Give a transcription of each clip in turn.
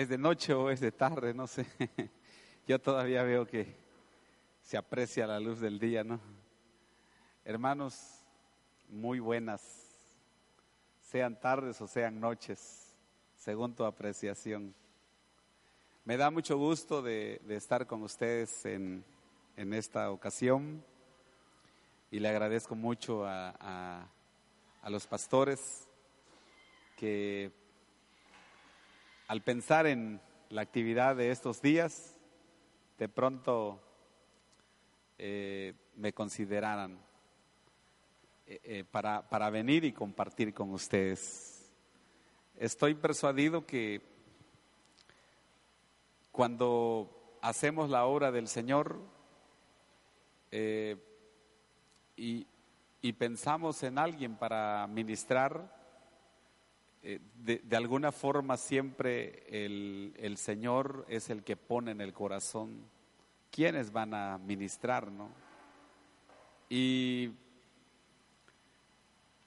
Es de noche o es de tarde, no sé. Yo todavía veo que se aprecia la luz del día, ¿no? Hermanos, muy buenas, sean tardes o sean noches, según tu apreciación. Me da mucho gusto de, estar con ustedes en, esta ocasión y le agradezco mucho a, a los pastores que al pensar en la actividad de estos días, de pronto eh, me consideraran eh, eh, para, para venir y compartir con ustedes. Estoy persuadido que cuando hacemos la obra del Señor y, y pensamos en alguien para ministrar, eh, de, de, alguna forma siempre el, el, Señor es el que pone en el corazón quiénes van a ministrar, ¿no? Y,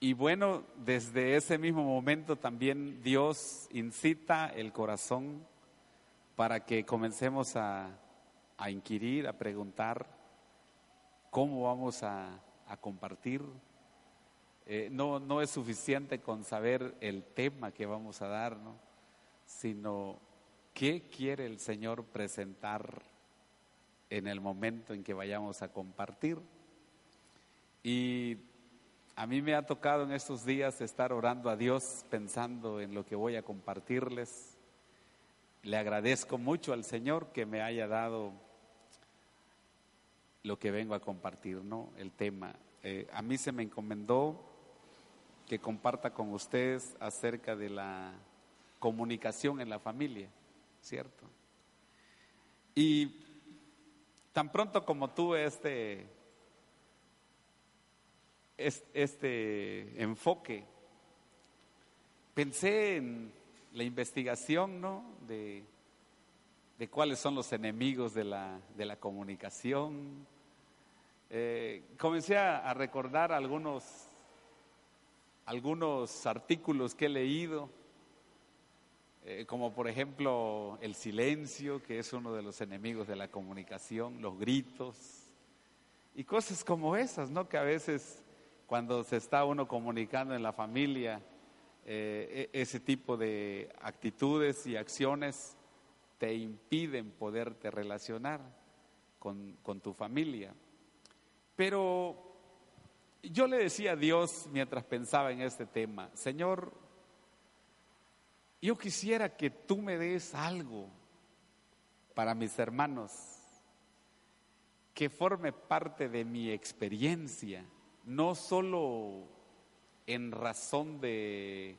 y bueno, desde ese mismo momento también Dios incita el corazón para que comencemos a, a inquirir, a preguntar cómo vamos a, a compartir eh, no, no es suficiente con saber el tema que vamos a dar, ¿no? sino qué quiere el Señor presentar en el momento en que vayamos a compartir. Y a mí me ha tocado en estos días estar orando a Dios pensando en lo que voy a compartirles. Le agradezco mucho al Señor que me haya dado lo que vengo a compartir, ¿no? El tema. Eh, a mí se me encomendó que comparta con ustedes acerca de la comunicación en la familia, ¿cierto? Y tan pronto como tuve este, este enfoque, pensé en la investigación, ¿no? De, de cuáles son los enemigos de la, de la comunicación. Eh, comencé a, a recordar algunos algunos artículos que he leído, eh, como por ejemplo el silencio, que es uno de los enemigos de la comunicación, los gritos y cosas como esas, ¿no? Que a veces cuando se está uno comunicando en la familia, eh, e-, ese tipo de actitudes y acciones te impiden poderte relacionar con, con tu familia. Pero yo le decía a Dios mientras pensaba en este tema, Señor, yo quisiera que tú me des algo para mis hermanos, que forme parte de mi experiencia, no solo en razón de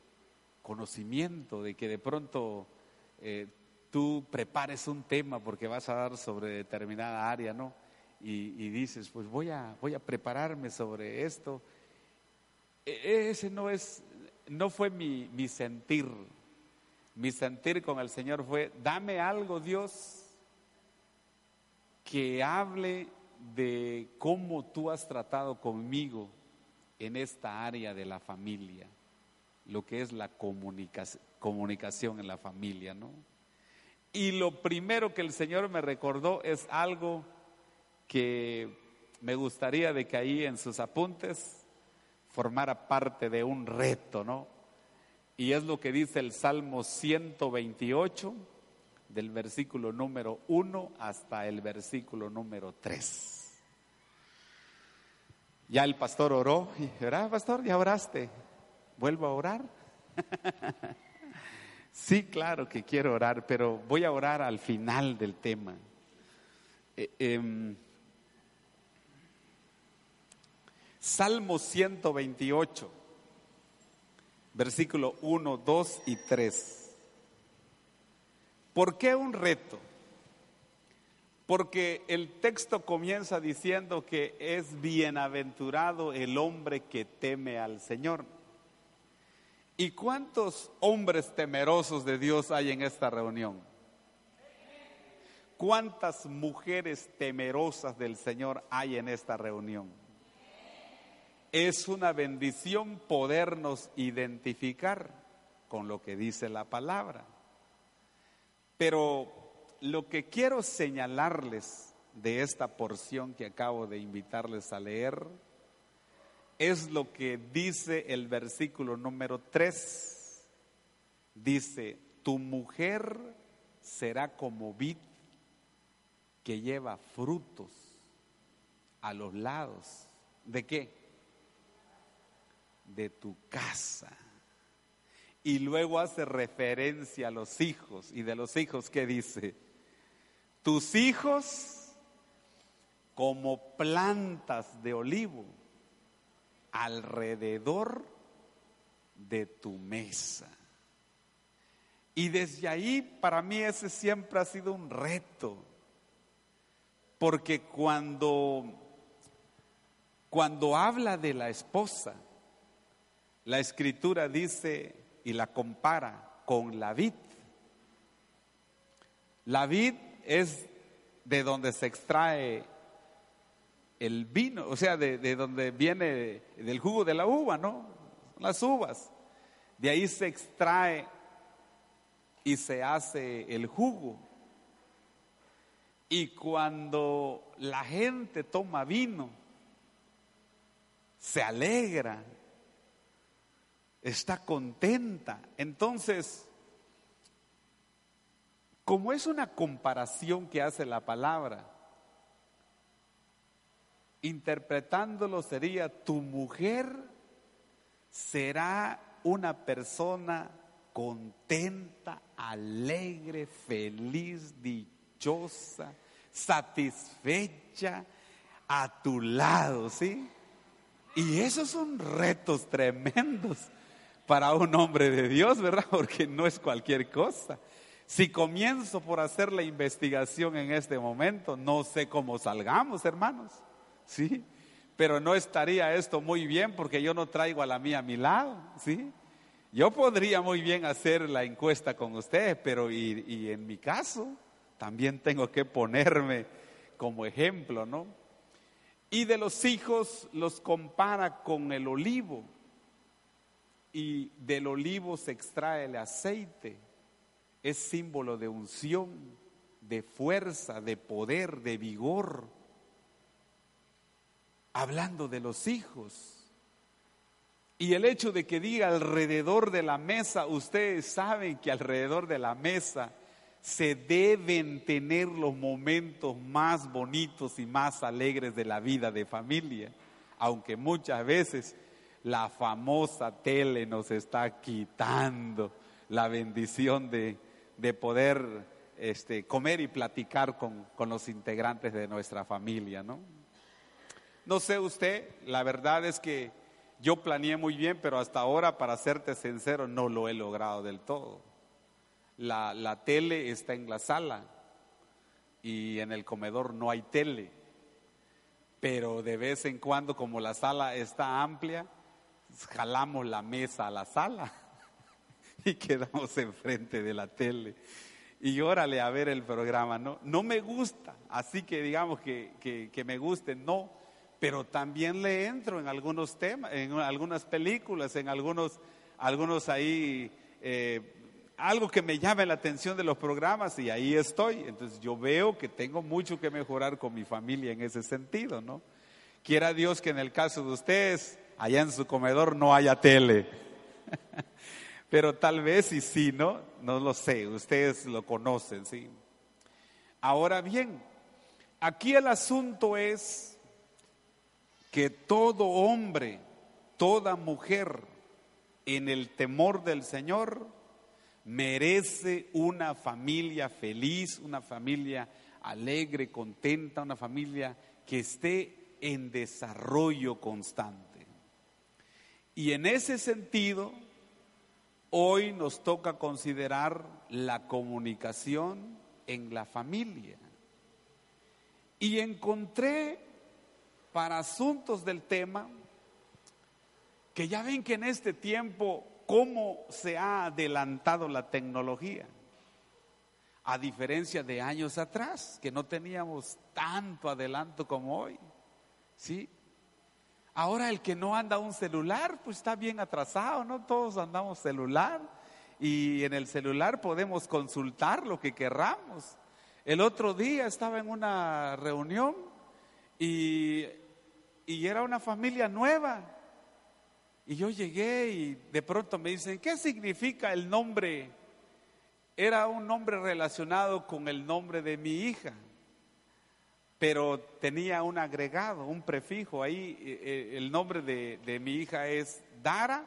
conocimiento, de que de pronto eh, tú prepares un tema porque vas a dar sobre determinada área, ¿no? Y, dices, pues voy a, voy a prepararme sobre esto. E, ese no es, no fue mi, mi sentir. Mi sentir con el Señor fue, dame algo, Dios, que hable de cómo tú has tratado conmigo en esta área de la familia, lo que es la comunicación, comunicación en la familia, ¿no? Y lo primero que el Señor me recordó es algo que me gustaría de que ahí en sus apuntes formara parte de un reto, ¿no? Y es lo que dice el Salmo 128, del versículo número 1 hasta el versículo número 3. Ya el pastor oró, y ¿verdad, pastor? ¿Ya oraste? ¿Vuelvo a orar? sí, claro que quiero orar, pero voy a orar al final del tema. Eh, eh, Salmo 128, versículo 1, 2 y 3. ¿Por qué un reto? Porque el texto comienza diciendo que es bienaventurado el hombre que teme al Señor. ¿Y cuántos hombres temerosos de Dios hay en esta reunión? ¿Cuántas mujeres temerosas del Señor hay en esta reunión? Es una bendición podernos identificar con lo que dice la palabra. Pero lo que quiero señalarles de esta porción que acabo de invitarles a leer es lo que dice el versículo número 3. Dice, tu mujer será como vid que lleva frutos a los lados. ¿De qué? De tu casa. Y luego hace referencia a los hijos. ¿Y de los hijos qué dice? Tus hijos como plantas de olivo alrededor de tu mesa. Y desde ahí para mí ese siempre ha sido un reto. Porque cuando cuando habla de la esposa, la escritura dice y la compara con la vid. La vid es de donde se extrae el vino, o sea, de, donde viene del jugo de la uva, ¿no? Las uvas. De ahí se extrae y se hace el jugo. Y cuando la gente toma vino, se alegra, está contenta. Entonces, como es una comparación que hace la palabra, interpretándolo sería, tu mujer será una persona contenta, alegre, feliz, dichosa, satisfecha a tu lado, ¿sí? Y esos son retos tremendos para un hombre de Dios, ¿verdad? Porque no es cualquier cosa. Si comienzo por hacer la investigación en este momento, no sé cómo salgamos, hermanos. ¿Sí? Pero no estaría esto muy bien porque yo no traigo a la mía a mi lado, ¿sí? Yo podría muy bien hacer la encuesta con ustedes, pero y, y en mi caso también tengo que ponerme como ejemplo, ¿no? Y de los hijos los compara con el olivo y del olivo se extrae el aceite. Es símbolo de unción, de fuerza, de poder, de vigor. Hablando de los hijos. Y el hecho de que diga alrededor de la mesa, ustedes saben que alrededor de la mesa se deben tener los momentos más bonitos y más alegres de la vida de familia, aunque muchas veces la famosa tele nos está quitando la bendición de, poder este, comer y platicar con, con, los integrantes de nuestra familia, ¿no? No sé usted, la verdad es que yo planeé muy bien, pero hasta ahora, para serte sincero, no lo he logrado del todo. La, la tele está en la sala y en el comedor no hay tele, pero de vez en cuando, como la sala está amplia, jalamos la mesa a la sala y quedamos enfrente de la tele. Y órale a ver el programa, ¿no? No me gusta, así que digamos que, que, me guste, no, pero también le entro en algunos temas, en algunas películas, en algunos, algunos ahí, eh, algo que me llame la atención de los programas y ahí estoy. Entonces yo veo que tengo mucho que mejorar con mi familia en ese sentido, ¿no? Quiera Dios que en el caso de ustedes allá en su comedor no haya tele. Pero tal vez y sí, ¿no? No lo sé, ustedes lo conocen, ¿sí? Ahora bien, aquí el asunto es que todo hombre, toda mujer en el temor del Señor merece una familia feliz, una familia alegre, contenta, una familia que esté en desarrollo constante. Y en ese sentido, hoy nos toca considerar la comunicación en la familia. Y encontré para asuntos del tema que ya ven que en este tiempo cómo se ha adelantado la tecnología. A diferencia de años atrás, que no teníamos tanto adelanto como hoy. ¿Sí? Ahora el que no anda un celular, pues está bien atrasado, ¿no? Todos andamos celular y en el celular podemos consultar lo que querramos. El otro día estaba en una reunión y, y era una familia nueva. Y yo llegué y de pronto me dicen, ¿qué significa el nombre? Era un nombre relacionado con el nombre de mi hija pero tenía un agregado, un prefijo ahí. Eh, eh, el nombre de, mi hija es Dara.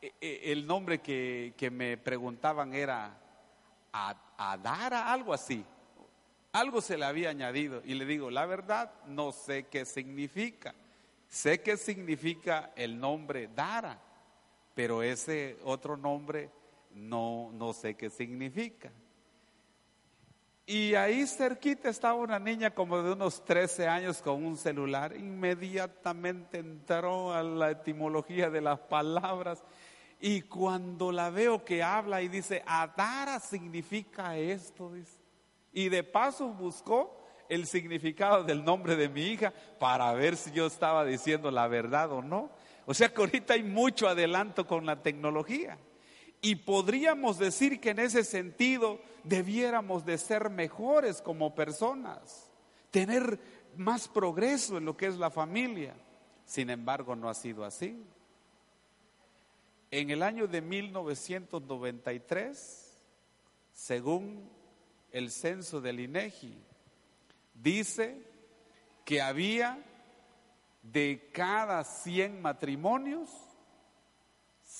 Eh, el nombre que, me preguntaban era Adara, algo así. Algo se le había añadido. Y le digo, la verdad, no sé qué significa. Sé qué significa el nombre Dara, pero ese otro nombre no, no sé qué significa. Y ahí cerquita estaba una niña como de unos 13 años con un celular. Inmediatamente entró a la etimología de las palabras. Y cuando la veo que habla y dice, Adara significa esto. Y de paso buscó el significado del nombre de mi hija para ver si yo estaba diciendo la verdad o no. O sea que ahorita hay mucho adelanto con la tecnología. Y podríamos decir que en ese sentido debiéramos de ser mejores como personas, tener más progreso en lo que es la familia. Sin embargo, no ha sido así. En el año de 1993, según el censo del INEGI, dice que había de cada 100 matrimonios,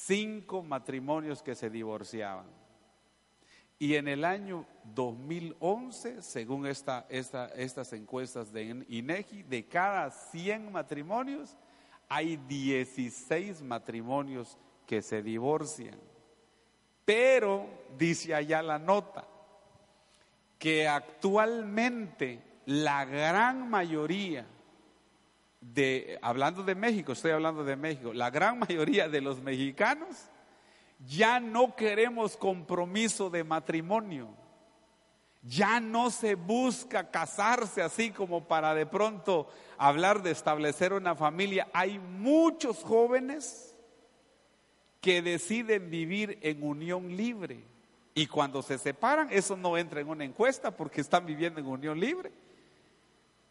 cinco matrimonios que se divorciaban. Y en el año 2011, según esta, estas encuestas de INEGI, de cada 100 matrimonios, hay 16 matrimonios que se divorcian. Pero, dice allá la nota, que actualmente la gran mayoría de, hablando de México, estoy hablando de México, la gran mayoría de los mexicanos ya no queremos compromiso de matrimonio. Ya no se busca casarse así como para de pronto hablar de establecer una familia. Hay muchos jóvenes que deciden vivir en unión libre. Y cuando se separan, eso no entra en una encuesta porque están viviendo en unión libre.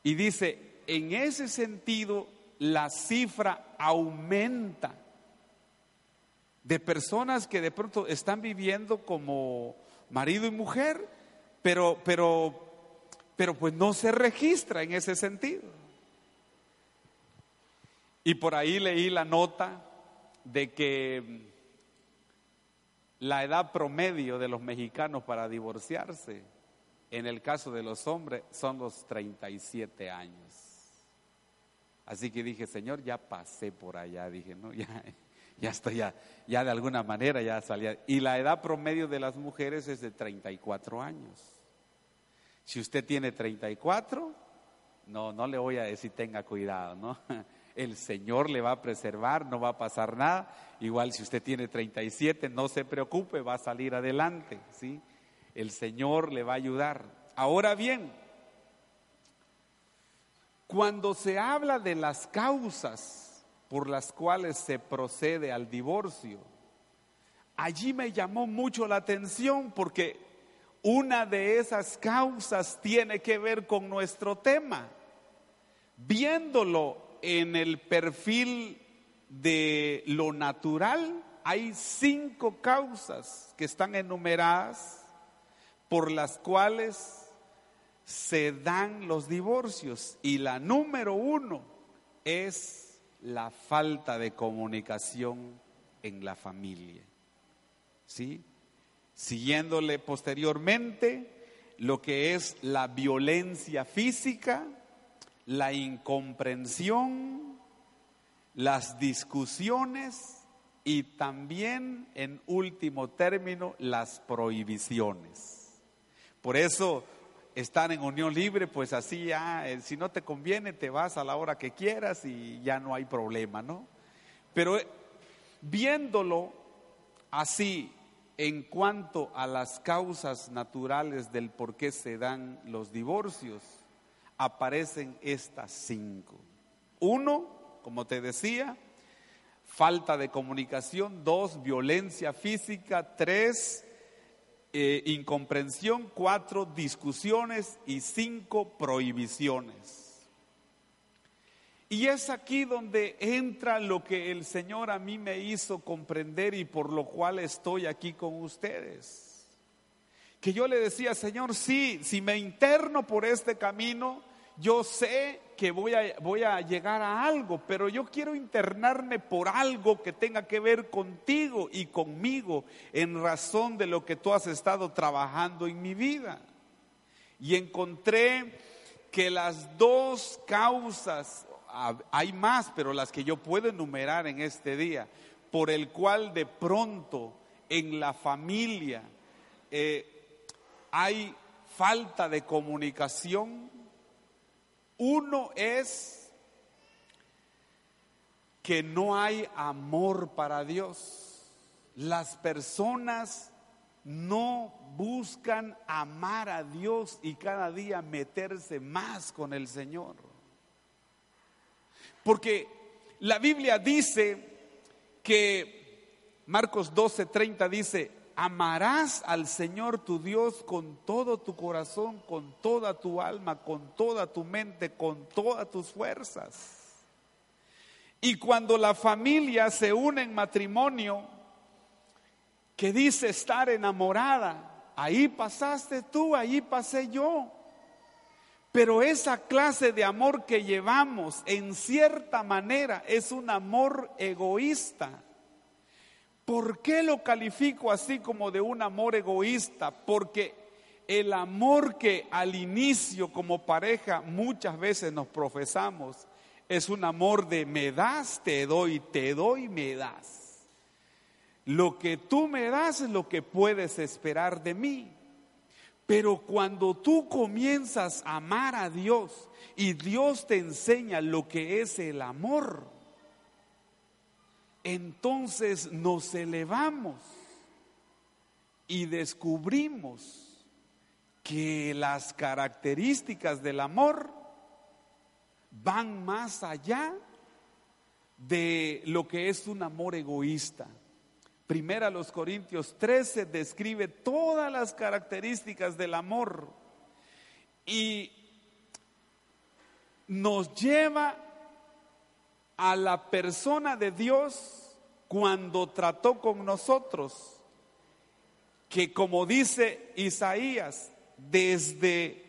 Y dice, en ese sentido la cifra aumenta de personas que de pronto están viviendo como marido y mujer, pero, pero, pero pues no se registra en ese sentido. Y por ahí leí la nota de que la edad promedio de los mexicanos para divorciarse, en el caso de los hombres, son los 37 años. Así que dije, Señor, ya pasé por allá, dije, no, ya, ya estoy, ya, ya de alguna manera ya salía. Y la edad promedio de las mujeres es de 34 años. Si usted tiene 34, no, no le voy a decir tenga cuidado, ¿no? El Señor le va a preservar, no va a pasar nada. Igual si usted tiene 37, no se preocupe, va a salir adelante, ¿sí? El Señor le va a ayudar. Ahora bien, cuando se habla de las causas por las cuales se procede al divorcio, allí me llamó mucho la atención porque una de esas causas tiene que ver con nuestro tema. Viéndolo en el perfil de lo natural, hay cinco causas que están enumeradas por las cuales se dan los divorcios y la número uno es la falta de comunicación en la familia. ¿Sí? Siguiéndole posteriormente lo que es la violencia física, la incomprensión, las discusiones y también en último término las prohibiciones. Por eso estar en unión libre, pues así ya, eh, si no te conviene, te vas a la hora que quieras y ya no hay problema, ¿no? Pero eh, viéndolo así en cuanto a las causas naturales del por qué se dan los divorcios, aparecen estas cinco. Uno, como te decía, falta de comunicación. Dos, violencia física. Tres, eh, incomprensión. Cuatro, discusiones. Y cinco, prohibiciones. Y es aquí donde entra lo que el Señor a mí me hizo comprender y por lo cual estoy aquí con ustedes. Que yo le decía, Señor, sí, si me interno por este camino, yo sé que voy a, voy a llegar a algo, pero yo quiero internarme por algo que tenga que ver contigo y conmigo en razón de lo que tú has estado trabajando en mi vida. Y encontré que las dos causas hay más, pero las que yo puedo enumerar en este día, por el cual de pronto en la familia eh, hay falta de comunicación. Uno es que no hay amor para Dios. Las personas no buscan amar a Dios y cada día meterse más con el Señor. Porque la Biblia dice que Marcos 12:30 dice, amarás al Señor tu Dios con todo tu corazón, con toda tu alma, con toda tu mente, con todas tus fuerzas. Y cuando la familia se une en matrimonio, que dice estar enamorada, ahí pasaste tú, ahí pasé yo. Pero esa clase de amor que llevamos en cierta manera es un amor egoísta. ¿Por qué lo califico así como de un amor egoísta? Porque el amor que al inicio como pareja muchas veces nos profesamos es un amor de me das, te doy, te doy, me das. Lo que tú me das es lo que puedes esperar de mí. Pero cuando tú comienzas a amar a Dios y Dios te enseña lo que es el amor, entonces nos elevamos y descubrimos que las características del amor van más allá de lo que es un amor egoísta. Primera los Corintios 13 describe todas las características del amor y nos lleva a la persona de Dios cuando trató con nosotros, que como dice Isaías, desde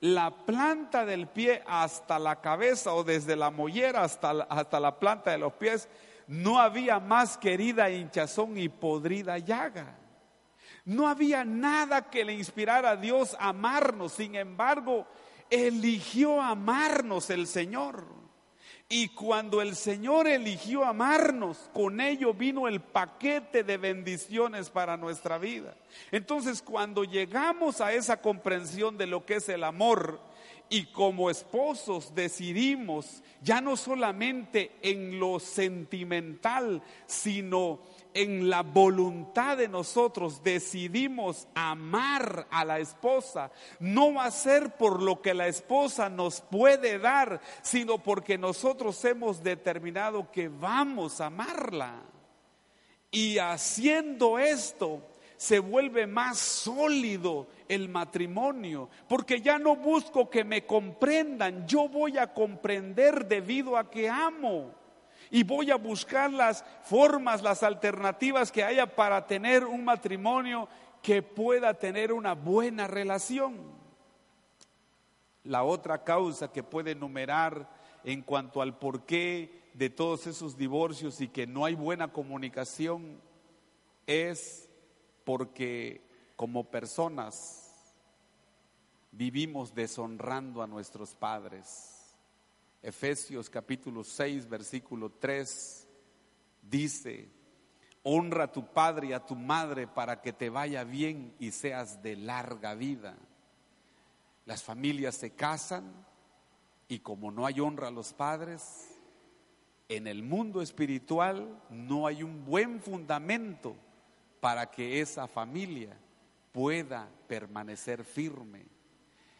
la planta del pie hasta la cabeza o desde la mollera hasta hasta la planta de los pies, no había más querida hinchazón y podrida llaga. No había nada que le inspirara a Dios amarnos. Sin embargo, eligió amarnos el Señor. Y cuando el Señor eligió amarnos, con ello vino el paquete de bendiciones para nuestra vida. Entonces, cuando llegamos a esa comprensión de lo que es el amor, y como esposos decidimos ya no solamente en lo sentimental, sino en la voluntad de nosotros decidimos amar a la esposa, no va a ser por lo que la esposa nos puede dar, sino porque nosotros hemos determinado que vamos a amarla. Y haciendo esto, se vuelve más sólido el matrimonio, porque ya no busco que me comprendan, yo voy a comprender debido a que amo y voy a buscar las formas, las alternativas que haya para tener un matrimonio que pueda tener una buena relación. La otra causa que puede enumerar en cuanto al porqué de todos esos divorcios y que no hay buena comunicación es porque como personas vivimos deshonrando a nuestros padres. Efesios capítulo 6, versículo 3 dice, Honra a tu padre y a tu madre para que te vaya bien y seas de larga vida. Las familias se casan y como no hay honra a los padres, en el mundo espiritual no hay un buen fundamento para que esa familia pueda permanecer firme.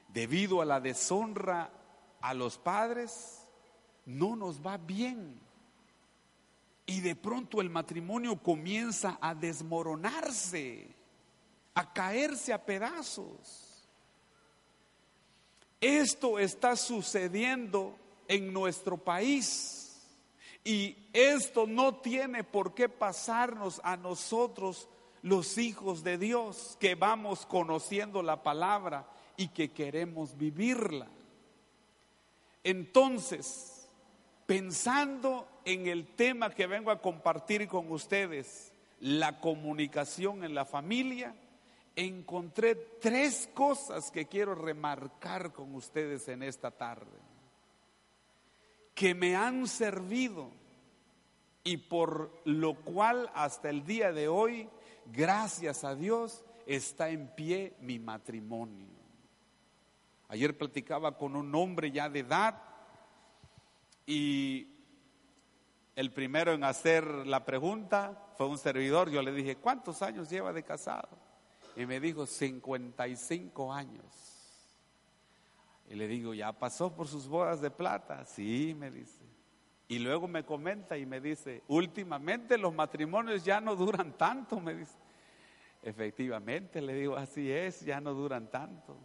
Debido a la deshonra a los padres, no nos va bien. Y de pronto el matrimonio comienza a desmoronarse, a caerse a pedazos. Esto está sucediendo en nuestro país. Y esto no tiene por qué pasarnos a nosotros los hijos de Dios que vamos conociendo la palabra y que queremos vivirla. Entonces, pensando en el tema que vengo a compartir con ustedes, la comunicación en la familia, encontré tres cosas que quiero remarcar con ustedes en esta tarde, que me han servido y por lo cual hasta el día de hoy, gracias a Dios, está en pie mi matrimonio. Ayer platicaba con un hombre ya de edad y el primero en hacer la pregunta fue un servidor. Yo le dije, ¿cuántos años lleva de casado? Y me dijo, 55 años. Y le digo, ¿ya pasó por sus bodas de plata? Sí, me dice. Y luego me comenta y me dice, últimamente los matrimonios ya no duran tanto, me dice. Efectivamente, le digo, así es, ya no duran tanto.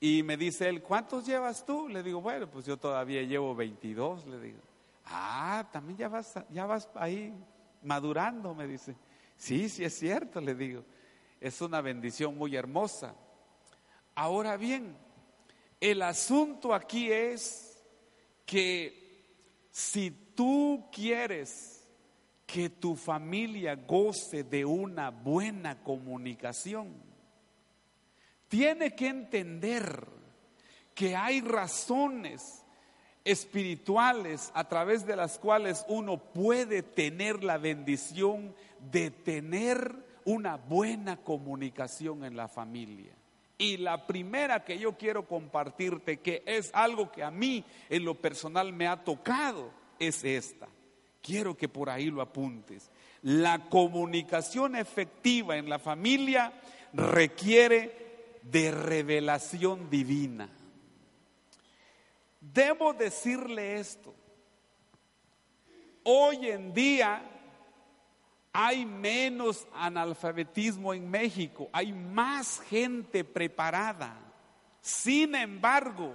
Y me dice él, ¿cuántos llevas tú? Le digo, bueno, pues yo todavía llevo 22, le digo. Ah, también ya vas, ya vas ahí madurando, me dice. Sí, sí es cierto, le digo. Es una bendición muy hermosa. Ahora bien, el asunto aquí es que si tú quieres que tu familia goce de una buena comunicación, tiene que entender que hay razones espirituales a través de las cuales uno puede tener la bendición de tener una buena comunicación en la familia. Y la primera que yo quiero compartirte, que es algo que a mí en lo personal me ha tocado, es esta. Quiero que por ahí lo apuntes. La comunicación efectiva en la familia requiere de revelación divina. Debo decirle esto. Hoy en día hay menos analfabetismo en México, hay más gente preparada. Sin embargo,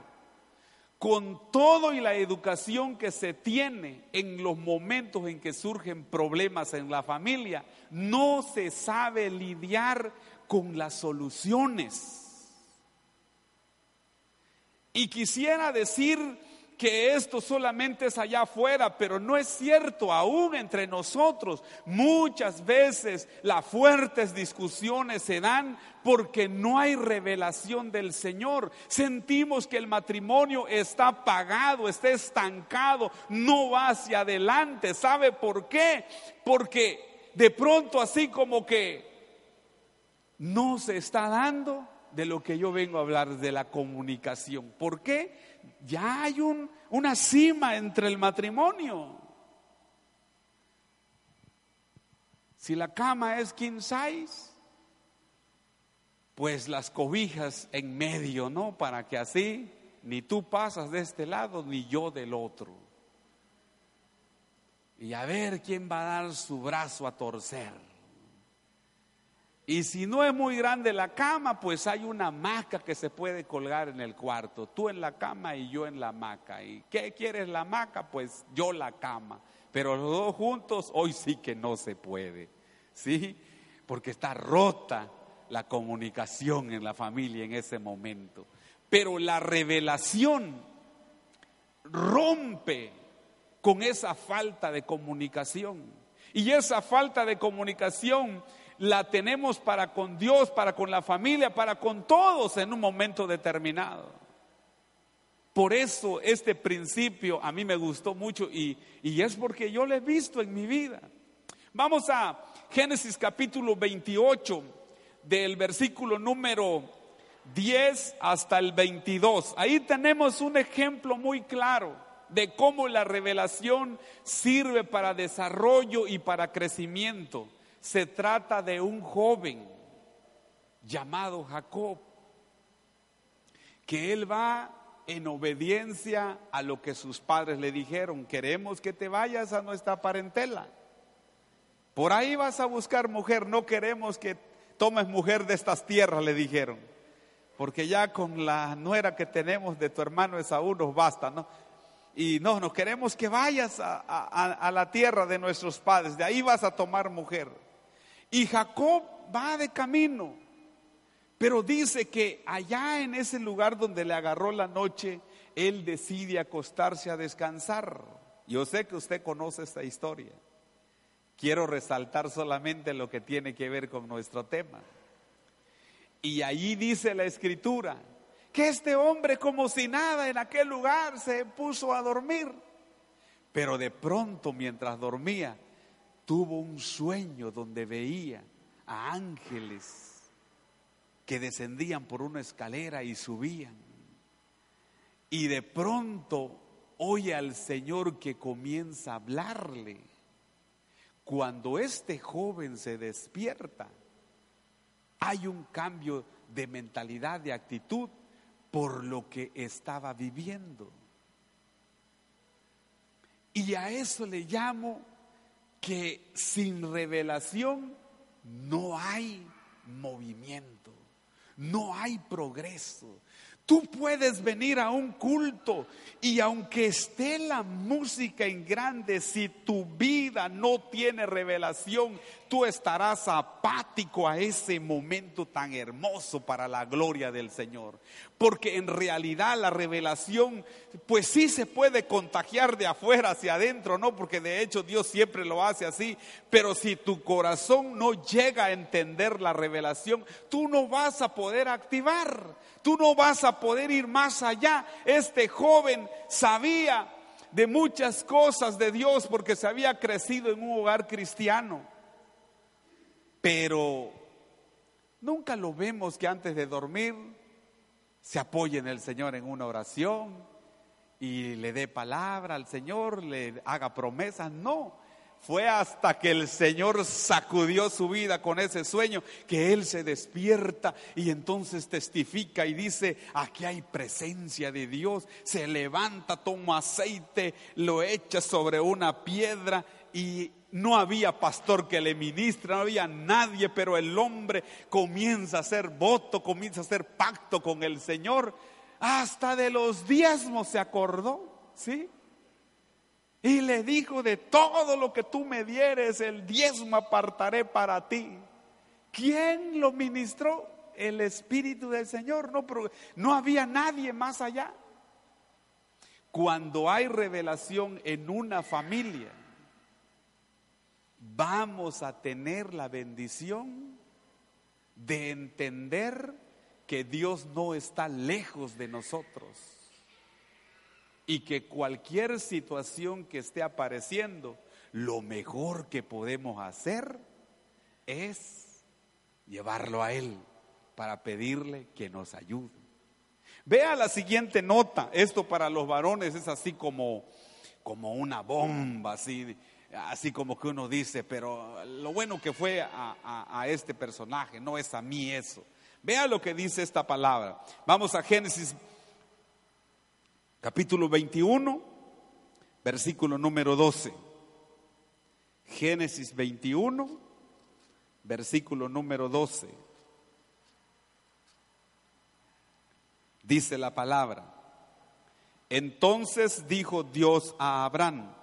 con todo y la educación que se tiene en los momentos en que surgen problemas en la familia, no se sabe lidiar con las soluciones. Y quisiera decir que esto solamente es allá afuera, pero no es cierto, aún entre nosotros. Muchas veces las fuertes discusiones se dan porque no hay revelación del Señor. Sentimos que el matrimonio está apagado, está estancado, no va hacia adelante. ¿Sabe por qué? Porque de pronto así como que no se está dando de lo que yo vengo a hablar, de la comunicación. ¿Por qué? Ya hay un, una cima entre el matrimonio. Si la cama es king size, pues las cobijas en medio, ¿no? Para que así ni tú pasas de este lado ni yo del otro. Y a ver quién va a dar su brazo a torcer. Y si no es muy grande la cama, pues hay una hamaca que se puede colgar en el cuarto. Tú en la cama y yo en la hamaca. ¿Y qué quieres la hamaca? Pues yo la cama. Pero los dos juntos hoy sí que no se puede. ¿Sí? Porque está rota la comunicación en la familia en ese momento. Pero la revelación rompe con esa falta de comunicación. Y esa falta de comunicación la tenemos para con Dios, para con la familia, para con todos en un momento determinado. Por eso este principio a mí me gustó mucho y, y es porque yo lo he visto en mi vida. Vamos a Génesis capítulo 28, del versículo número 10 hasta el 22. Ahí tenemos un ejemplo muy claro de cómo la revelación sirve para desarrollo y para crecimiento. Se trata de un joven llamado Jacob, que él va en obediencia a lo que sus padres le dijeron, queremos que te vayas a nuestra parentela. Por ahí vas a buscar mujer, no queremos que tomes mujer de estas tierras, le dijeron, porque ya con la nuera que tenemos de tu hermano Esaú nos basta, ¿no? Y no, nos queremos que vayas a, a la tierra de nuestros padres, de ahí vas a tomar mujer. Y Jacob va de camino, pero dice que allá en ese lugar donde le agarró la noche, él decide acostarse a descansar. Yo sé que usted conoce esta historia. Quiero resaltar solamente lo que tiene que ver con nuestro tema. Y allí dice la escritura que este hombre como si nada en aquel lugar se puso a dormir. Pero de pronto mientras dormía tuvo un sueño donde veía a ángeles que descendían por una escalera y subían. Y de pronto oye al Señor que comienza a hablarle. Cuando este joven se despierta, hay un cambio de mentalidad, de actitud por lo que estaba viviendo. Y a eso le llamo que sin revelación no hay movimiento, no hay progreso. Tú puedes venir a un culto y aunque esté la música en grande, si tu vida no tiene revelación, tú estarás apático a ese momento tan hermoso para la gloria del Señor. Porque en realidad la revelación, pues sí se puede contagiar de afuera hacia adentro, ¿no? Porque de hecho Dios siempre lo hace así. Pero si tu corazón no llega a entender la revelación, tú no vas a poder activar, tú no vas a poder ir más allá. Este joven sabía de muchas cosas de Dios porque se había crecido en un hogar cristiano. Pero nunca lo vemos que antes de dormir se apoye en el Señor en una oración y le dé palabra al Señor, le haga promesas. No, fue hasta que el Señor sacudió su vida con ese sueño que Él se despierta y entonces testifica y dice, aquí hay presencia de Dios. Se levanta, toma aceite, lo echa sobre una piedra y no había pastor que le ministre, no había nadie, pero el hombre comienza a hacer voto, comienza a hacer pacto con el Señor. Hasta de los diezmos se acordó, ¿sí? Y le dijo, de todo lo que tú me dieres, el diezmo apartaré para ti. ¿Quién lo ministró? El Espíritu del Señor. No, no había nadie más allá. Cuando hay revelación en una familia, vamos a tener la bendición de entender que Dios no está lejos de nosotros y que cualquier situación que esté apareciendo, lo mejor que podemos hacer es llevarlo a Él para pedirle que nos ayude. Vea la siguiente nota, esto para los varones es así como, como una bomba, así así como que uno dice, pero lo bueno que fue a, este personaje, no es a mí eso. Vea lo que dice esta palabra. Vamos a Génesis capítulo 21, versículo número 12. Génesis 21, versículo número 12. Dice la palabra. Entonces dijo Dios a Abraham,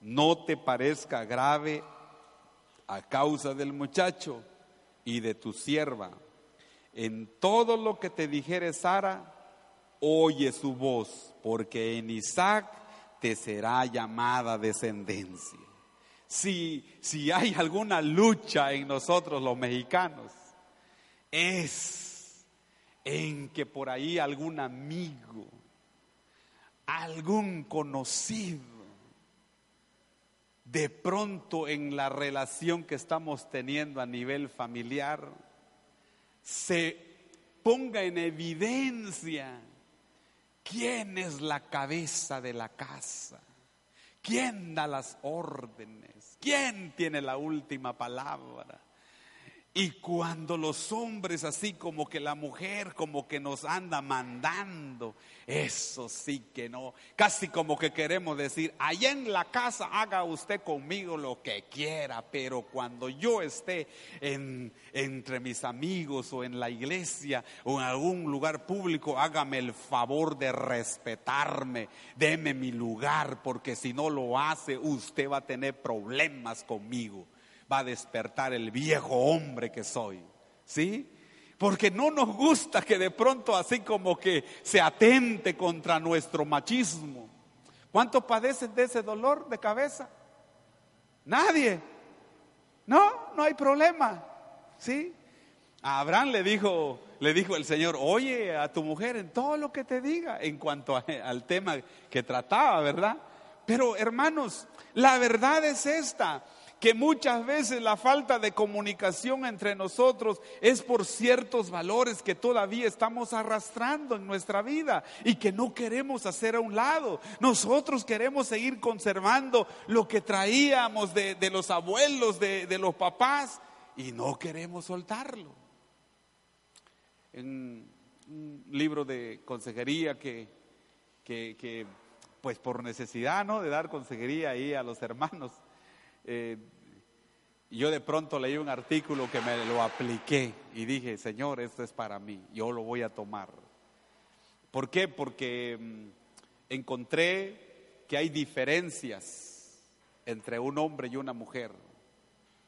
no te parezca grave a causa del muchacho y de tu sierva. En todo lo que te dijere Sara, oye su voz, porque en Isaac te será llamada descendencia. Si, si hay alguna lucha en nosotros los mexicanos, es en que por ahí algún amigo, algún conocido, de pronto en la relación que estamos teniendo a nivel familiar se ponga en evidencia quién es la cabeza de la casa, quién da las órdenes, quién tiene la última palabra. Y cuando los hombres, así como que la mujer, como que nos anda mandando, eso sí que no. Casi como que queremos decir, allá en la casa haga usted conmigo lo que quiera, pero cuando yo esté en, entre mis amigos o en la iglesia o en algún lugar público, hágame el favor de respetarme, deme mi lugar, porque si no lo hace, usted va a tener problemas conmigo va a despertar el viejo hombre que soy. ¿Sí? Porque no nos gusta que de pronto así como que se atente contra nuestro machismo. ¿Cuántos padecen de ese dolor de cabeza? Nadie. No, no hay problema. ¿Sí? A Abraham le dijo, le dijo el Señor, oye a tu mujer en todo lo que te diga en cuanto al tema que trataba, ¿verdad? Pero hermanos, la verdad es esta que muchas veces la falta de comunicación entre nosotros es por ciertos valores que todavía estamos arrastrando en nuestra vida y que no queremos hacer a un lado. Nosotros queremos seguir conservando lo que traíamos de, los abuelos, de, los papás, y no queremos soltarlo. En un libro de consejería que, que, pues por necesidad, ¿no? De dar consejería ahí a los hermanos eh, yo de pronto leí un artículo que me lo apliqué y dije, Señor, esto es para mí, yo lo voy a tomar. ¿Por qué? Porque mm, encontré que hay diferencias entre un hombre y una mujer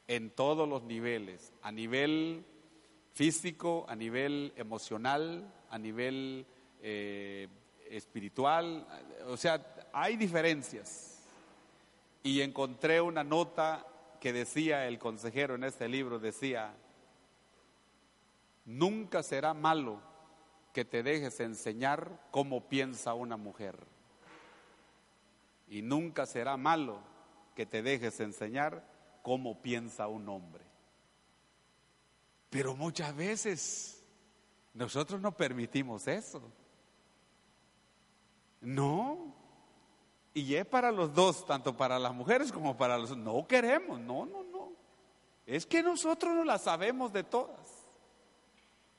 en todos los niveles, a nivel físico, a nivel emocional, a nivel eh, espiritual, o sea, hay diferencias y encontré una nota que decía el consejero en este libro, decía, nunca será malo que te dejes enseñar cómo piensa una mujer. Y nunca será malo que te dejes enseñar cómo piensa un hombre. Pero muchas veces nosotros no permitimos eso. No, y es para los dos, tanto para las mujeres como para los... No queremos, no, no, no. Es que nosotros no las sabemos de todas.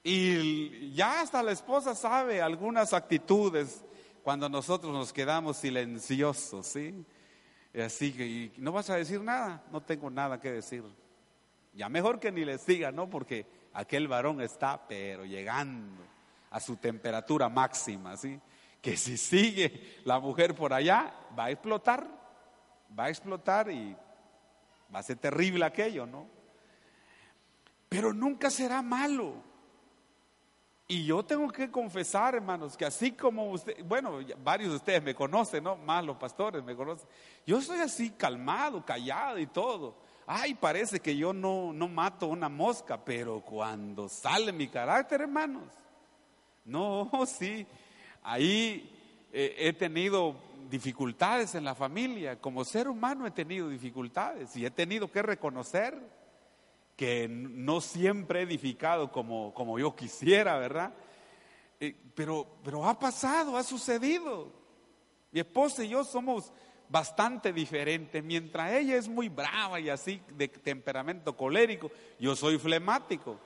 Y ya hasta la esposa sabe algunas actitudes cuando nosotros nos quedamos silenciosos, ¿sí? Así que, no vas a decir nada, no tengo nada que decir. Ya mejor que ni le siga, ¿no? Porque aquel varón está, pero llegando a su temperatura máxima, ¿sí? Que si sigue la mujer por allá, va a explotar, va a explotar y va a ser terrible aquello, ¿no? Pero nunca será malo. Y yo tengo que confesar, hermanos, que así como usted, bueno, varios de ustedes me conocen, ¿no? Más los pastores me conocen. Yo soy así calmado, callado y todo. Ay, parece que yo no, no mato una mosca, pero cuando sale mi carácter, hermanos, no, sí, Ahí eh, he tenido dificultades en la familia, como ser humano he tenido dificultades y he tenido que reconocer que no siempre he edificado como, como yo quisiera, ¿verdad? Eh, pero, pero ha pasado, ha sucedido. Mi esposa y yo somos bastante diferentes. Mientras ella es muy brava y así de temperamento colérico, yo soy flemático.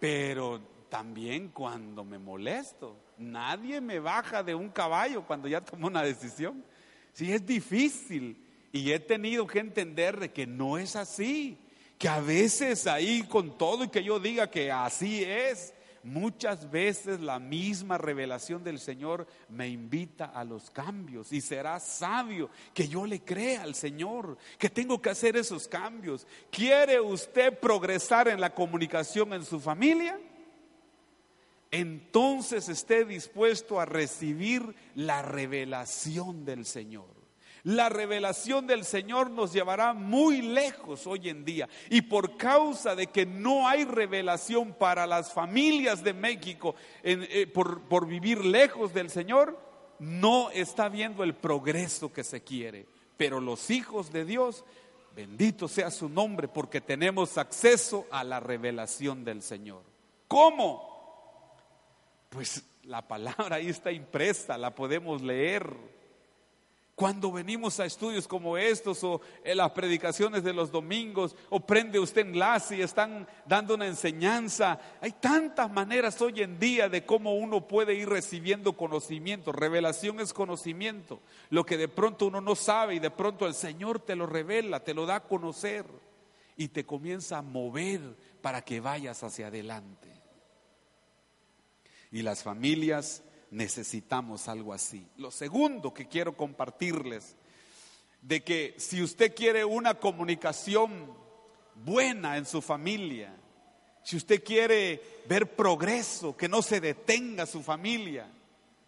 Pero también cuando me molesto, nadie me baja de un caballo cuando ya tomo una decisión. Sí, es difícil. Y he tenido que entender de que no es así. Que a veces ahí con todo y que yo diga que así es, muchas veces la misma revelación del Señor me invita a los cambios y será sabio que yo le crea al Señor, que tengo que hacer esos cambios. ¿Quiere usted progresar en la comunicación en su familia? Entonces esté dispuesto a recibir la revelación del Señor. La revelación del Señor nos llevará muy lejos hoy en día. Y por causa de que no hay revelación para las familias de México eh, por, por vivir lejos del Señor, no está viendo el progreso que se quiere. Pero los hijos de Dios Bendito sea su nombre porque tenemos acceso a la revelación del Señor. ¿Cómo? Pues la palabra ahí está impresa, la podemos leer. Cuando venimos a estudios como estos o en las predicaciones de los domingos o prende usted enlace y están dando una enseñanza, hay tantas maneras hoy en día de cómo uno puede ir recibiendo conocimiento. Revelación es conocimiento, lo que de pronto uno no sabe y de pronto el Señor te lo revela, te lo da a conocer y te comienza a mover para que vayas hacia adelante. Y las familias necesitamos algo así. Lo segundo que quiero compartirles, de que si usted quiere una comunicación buena en su familia, si usted quiere ver progreso, que no se detenga su familia,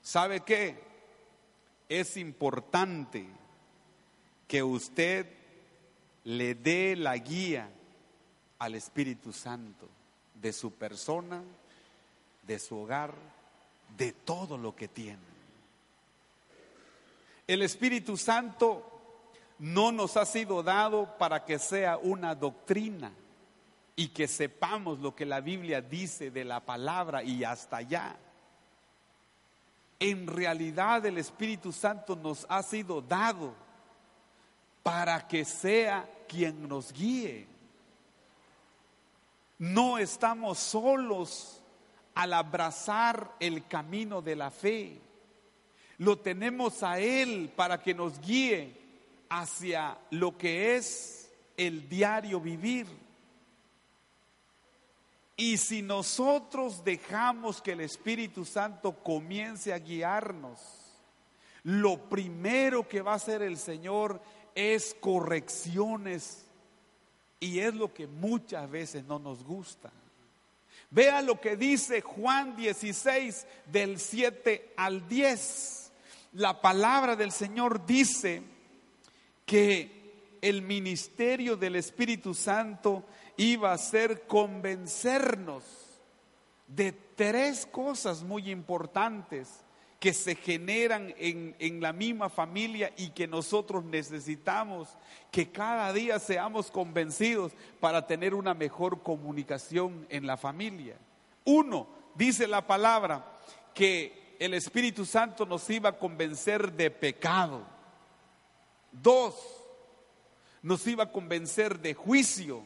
¿sabe qué? Es importante que usted le dé la guía al Espíritu Santo de su persona, de su hogar, de todo lo que tiene. El Espíritu Santo no nos ha sido dado para que sea una doctrina y que sepamos lo que la Biblia dice de la palabra y hasta allá. En realidad el Espíritu Santo nos ha sido dado para que sea quien nos guíe. No estamos solos al abrazar el camino de la fe. Lo tenemos a Él para que nos guíe hacia lo que es el diario vivir. Y si nosotros dejamos que el Espíritu Santo comience a guiarnos, lo primero que va a hacer el Señor es correcciones. Y es lo que muchas veces no nos gusta. Vea lo que dice Juan 16 del 7 al 10. La palabra del Señor dice que el ministerio del Espíritu Santo iba a ser convencernos de tres cosas muy importantes que se generan en, en, la misma familia y que nosotros necesitamos que cada día seamos convencidos para tener una mejor comunicación en la familia. Uno, dice la palabra, que el Espíritu Santo nos iba a convencer de pecado. Dos, nos iba a convencer de juicio.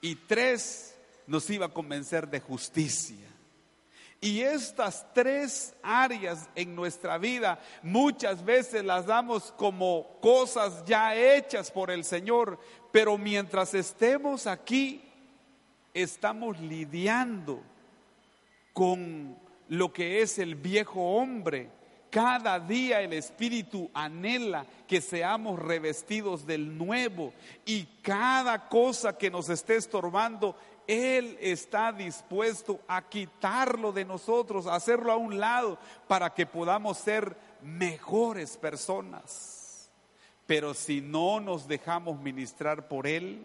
Y tres, nos iba a convencer de justicia. Y estas tres áreas en nuestra vida muchas veces las damos como cosas ya hechas por el Señor, pero mientras estemos aquí, estamos lidiando con lo que es el viejo hombre. Cada día el Espíritu anhela que seamos revestidos del nuevo y cada cosa que nos esté estorbando, él está dispuesto a quitarlo de nosotros, a hacerlo a un lado para que podamos ser mejores personas. Pero si no nos dejamos ministrar por Él,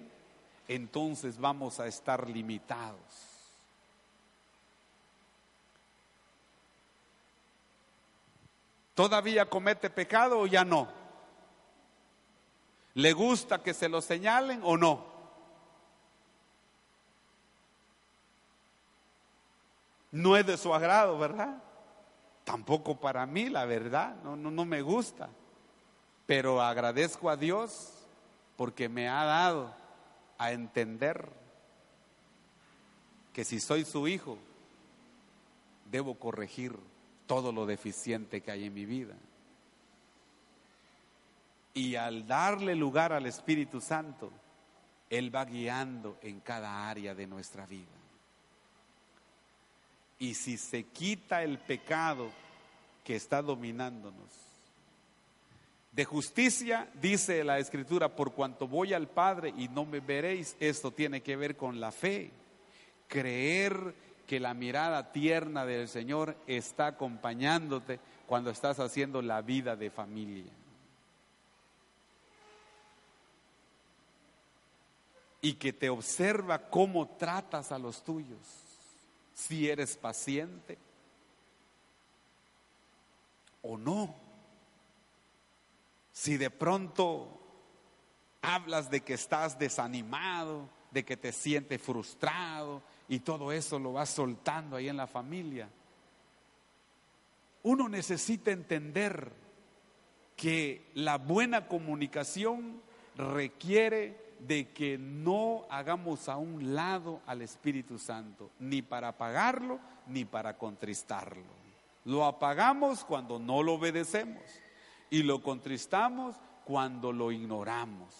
entonces vamos a estar limitados. ¿Todavía comete pecado o ya no? ¿Le gusta que se lo señalen o no? No es de su agrado, ¿verdad? Tampoco para mí, la verdad, no, no, no me gusta. Pero agradezco a Dios porque me ha dado a entender que si soy su hijo, debo corregir todo lo deficiente que hay en mi vida. Y al darle lugar al Espíritu Santo, Él va guiando en cada área de nuestra vida. Y si se quita el pecado que está dominándonos, de justicia, dice la escritura, por cuanto voy al Padre y no me veréis, esto tiene que ver con la fe. Creer que la mirada tierna del Señor está acompañándote cuando estás haciendo la vida de familia. Y que te observa cómo tratas a los tuyos si eres paciente o no. Si de pronto hablas de que estás desanimado, de que te sientes frustrado y todo eso lo vas soltando ahí en la familia. Uno necesita entender que la buena comunicación requiere de que no hagamos a un lado al Espíritu Santo, ni para apagarlo, ni para contristarlo. Lo apagamos cuando no lo obedecemos y lo contristamos cuando lo ignoramos.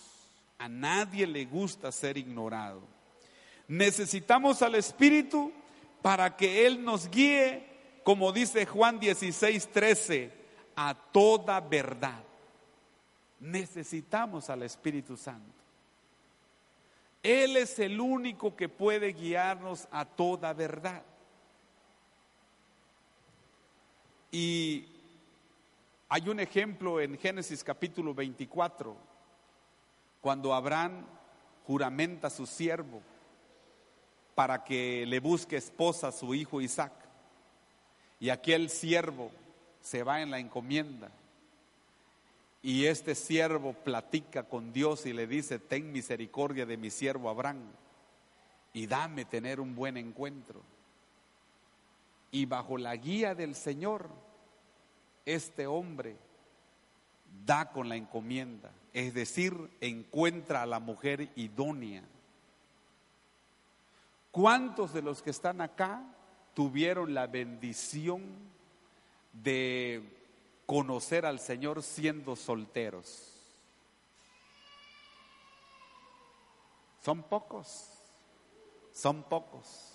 A nadie le gusta ser ignorado. Necesitamos al Espíritu para que Él nos guíe, como dice Juan 16, 13, a toda verdad. Necesitamos al Espíritu Santo. Él es el único que puede guiarnos a toda verdad. Y hay un ejemplo en Génesis capítulo 24, cuando Abraham juramenta a su siervo para que le busque esposa a su hijo Isaac. Y aquel siervo se va en la encomienda. Y este siervo platica con Dios y le dice, ten misericordia de mi siervo Abraham y dame tener un buen encuentro. Y bajo la guía del Señor, este hombre da con la encomienda, es decir, encuentra a la mujer idónea. ¿Cuántos de los que están acá tuvieron la bendición de conocer al Señor siendo solteros? Son pocos, son pocos.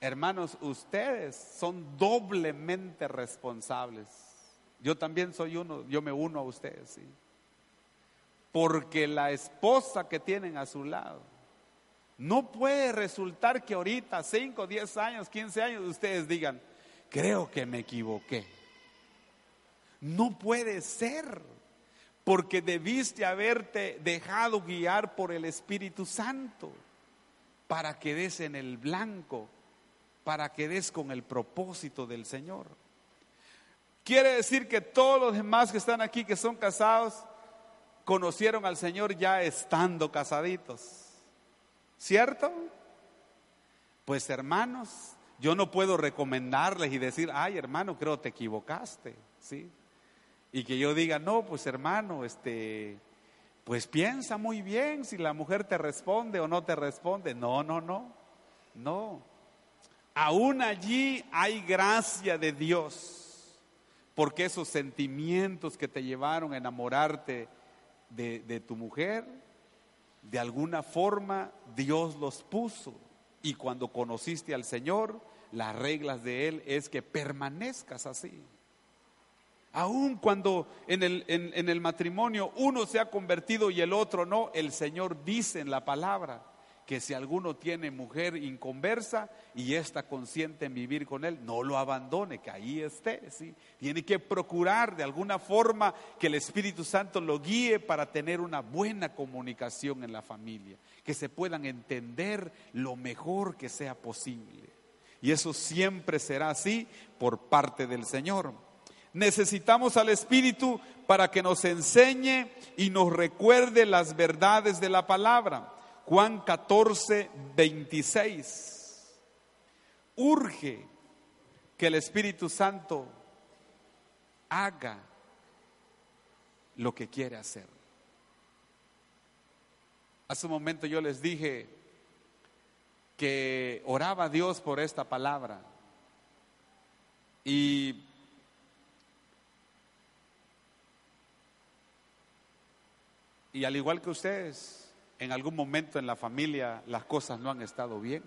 Hermanos, ustedes son doblemente responsables. Yo también soy uno, yo me uno a ustedes, ¿sí? Porque la esposa que tienen a su lado, no puede resultar que ahorita, 5, 10 años, 15 años, ustedes digan, creo que me equivoqué. No puede ser, porque debiste haberte dejado guiar por el Espíritu Santo para que des en el blanco para que des con el propósito del Señor. Quiere decir que todos los demás que están aquí, que son casados, conocieron al Señor ya estando casaditos. ¿Cierto? Pues hermanos, yo no puedo recomendarles y decir, ay hermano, creo te equivocaste, ¿sí? Y que yo diga, no, pues hermano, este, pues piensa muy bien si la mujer te responde o no te responde. No, no, no, no. Aún allí hay gracia de Dios, porque esos sentimientos que te llevaron a enamorarte de, tu mujer, de alguna forma Dios los puso. Y cuando conociste al Señor, las reglas de Él es que permanezcas así. Aún cuando en el, en el, matrimonio uno se ha convertido y el otro no, el Señor dice en la palabra que si alguno tiene mujer inconversa y está consciente en vivir con él, no lo abandone, que ahí esté, ¿sí? Tiene que procurar de alguna forma que el Espíritu Santo lo guíe para tener una buena comunicación en la familia, que se puedan entender lo mejor que sea posible. Y eso siempre será así por parte del Señor. Necesitamos al Espíritu para que nos enseñe y nos recuerde las verdades de la palabra. Juan 14, 26. Urge que el Espíritu Santo haga lo que quiere hacer. Hace un momento yo les dije que oraba a Dios por esta palabra y y al igual que ustedes en algún momento en la familia las cosas no han estado bien.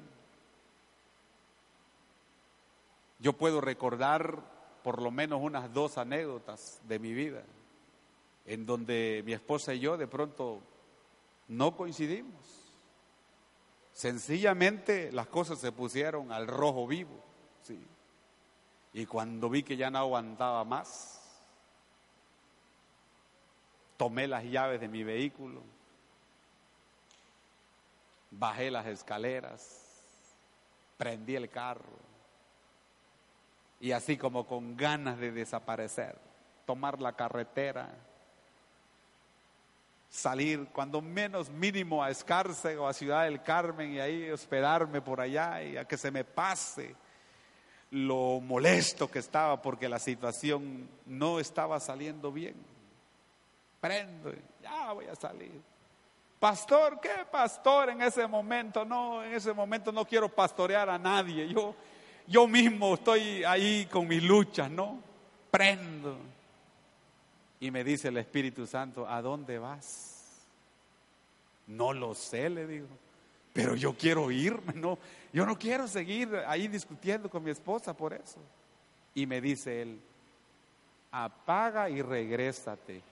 Yo puedo recordar por lo menos unas dos anécdotas de mi vida en donde mi esposa y yo de pronto no coincidimos. Sencillamente las cosas se pusieron al rojo vivo. ¿sí? Y cuando vi que ya no aguantaba más, tomé las llaves de mi vehículo bajé las escaleras, prendí el carro y así como con ganas de desaparecer, tomar la carretera salir cuando menos mínimo a Escárcega o a Ciudad del Carmen y ahí hospedarme por allá y a que se me pase lo molesto que estaba porque la situación no estaba saliendo bien. Prendo, ya voy a salir. Pastor, ¿qué pastor en ese momento? No, en ese momento no quiero pastorear a nadie. Yo, yo mismo estoy ahí con mis luchas, ¿no? Prendo. Y me dice el Espíritu Santo, ¿a dónde vas? No lo sé, le digo, pero yo quiero irme, no, yo no quiero seguir ahí discutiendo con mi esposa por eso. Y me dice él, apaga y regrésate.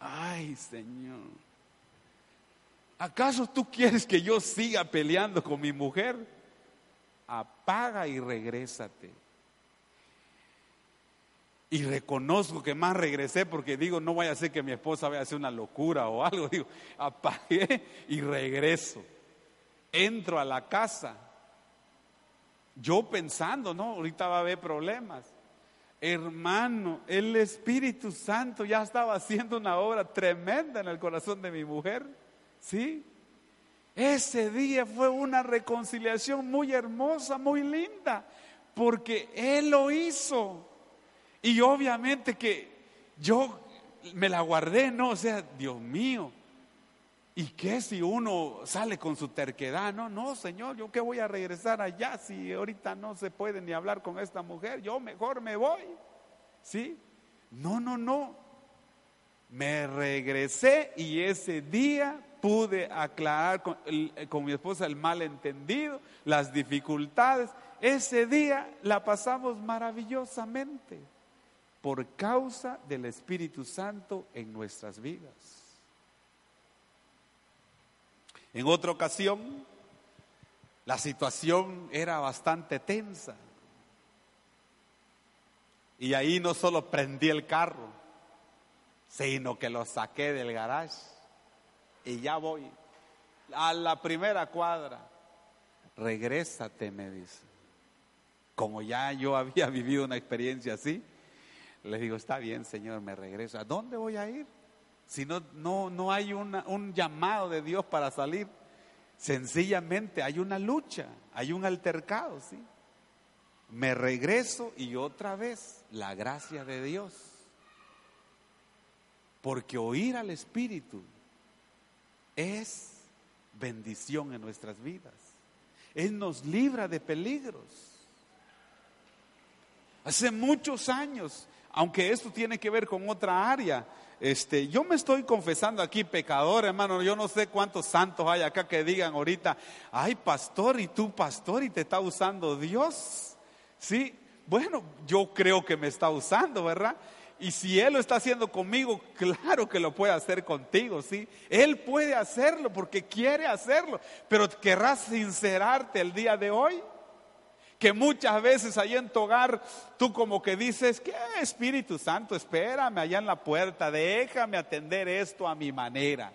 Ay, Señor, ¿acaso tú quieres que yo siga peleando con mi mujer? Apaga y regrésate. Y reconozco que más regresé porque digo, no vaya a ser que mi esposa vaya a hacer una locura o algo. Digo, apagué y regreso. Entro a la casa. Yo pensando, no, ahorita va a haber problemas. Hermano, el Espíritu Santo ya estaba haciendo una obra tremenda en el corazón de mi mujer. ¿Sí? Ese día fue una reconciliación muy hermosa, muy linda, porque Él lo hizo. Y obviamente que yo me la guardé, no, o sea, Dios mío. ¿Y qué si uno sale con su terquedad? No, no, Señor, yo qué voy a regresar allá si ahorita no se puede ni hablar con esta mujer, yo mejor me voy. ¿Sí? No, no, no. Me regresé y ese día pude aclarar con, con mi esposa el malentendido, las dificultades. Ese día la pasamos maravillosamente por causa del Espíritu Santo en nuestras vidas. En otra ocasión, la situación era bastante tensa. Y ahí no solo prendí el carro, sino que lo saqué del garage. Y ya voy a la primera cuadra. Regrésate, me dice. Como ya yo había vivido una experiencia así, le digo, está bien, Señor, me regreso. ¿A dónde voy a ir? Si no, no, no hay un llamado de Dios para salir. Sencillamente hay una lucha, hay un altercado, ¿sí? Me regreso y otra vez la gracia de Dios. Porque oír al Espíritu es bendición en nuestras vidas. Él nos libra de peligros. Hace muchos años aunque esto tiene que ver con otra área. Este, yo me estoy confesando aquí pecador, hermano. Yo no sé cuántos santos hay acá que digan ahorita, ay, pastor, y tú, pastor, y te está usando Dios. Sí, bueno, yo creo que me está usando, ¿verdad? Y si Él lo está haciendo conmigo, claro que lo puede hacer contigo, ¿sí? Él puede hacerlo porque quiere hacerlo, pero querrás sincerarte el día de hoy que muchas veces ahí en tu hogar tú como que dices, ¿qué Espíritu Santo? Espérame allá en la puerta, déjame atender esto a mi manera.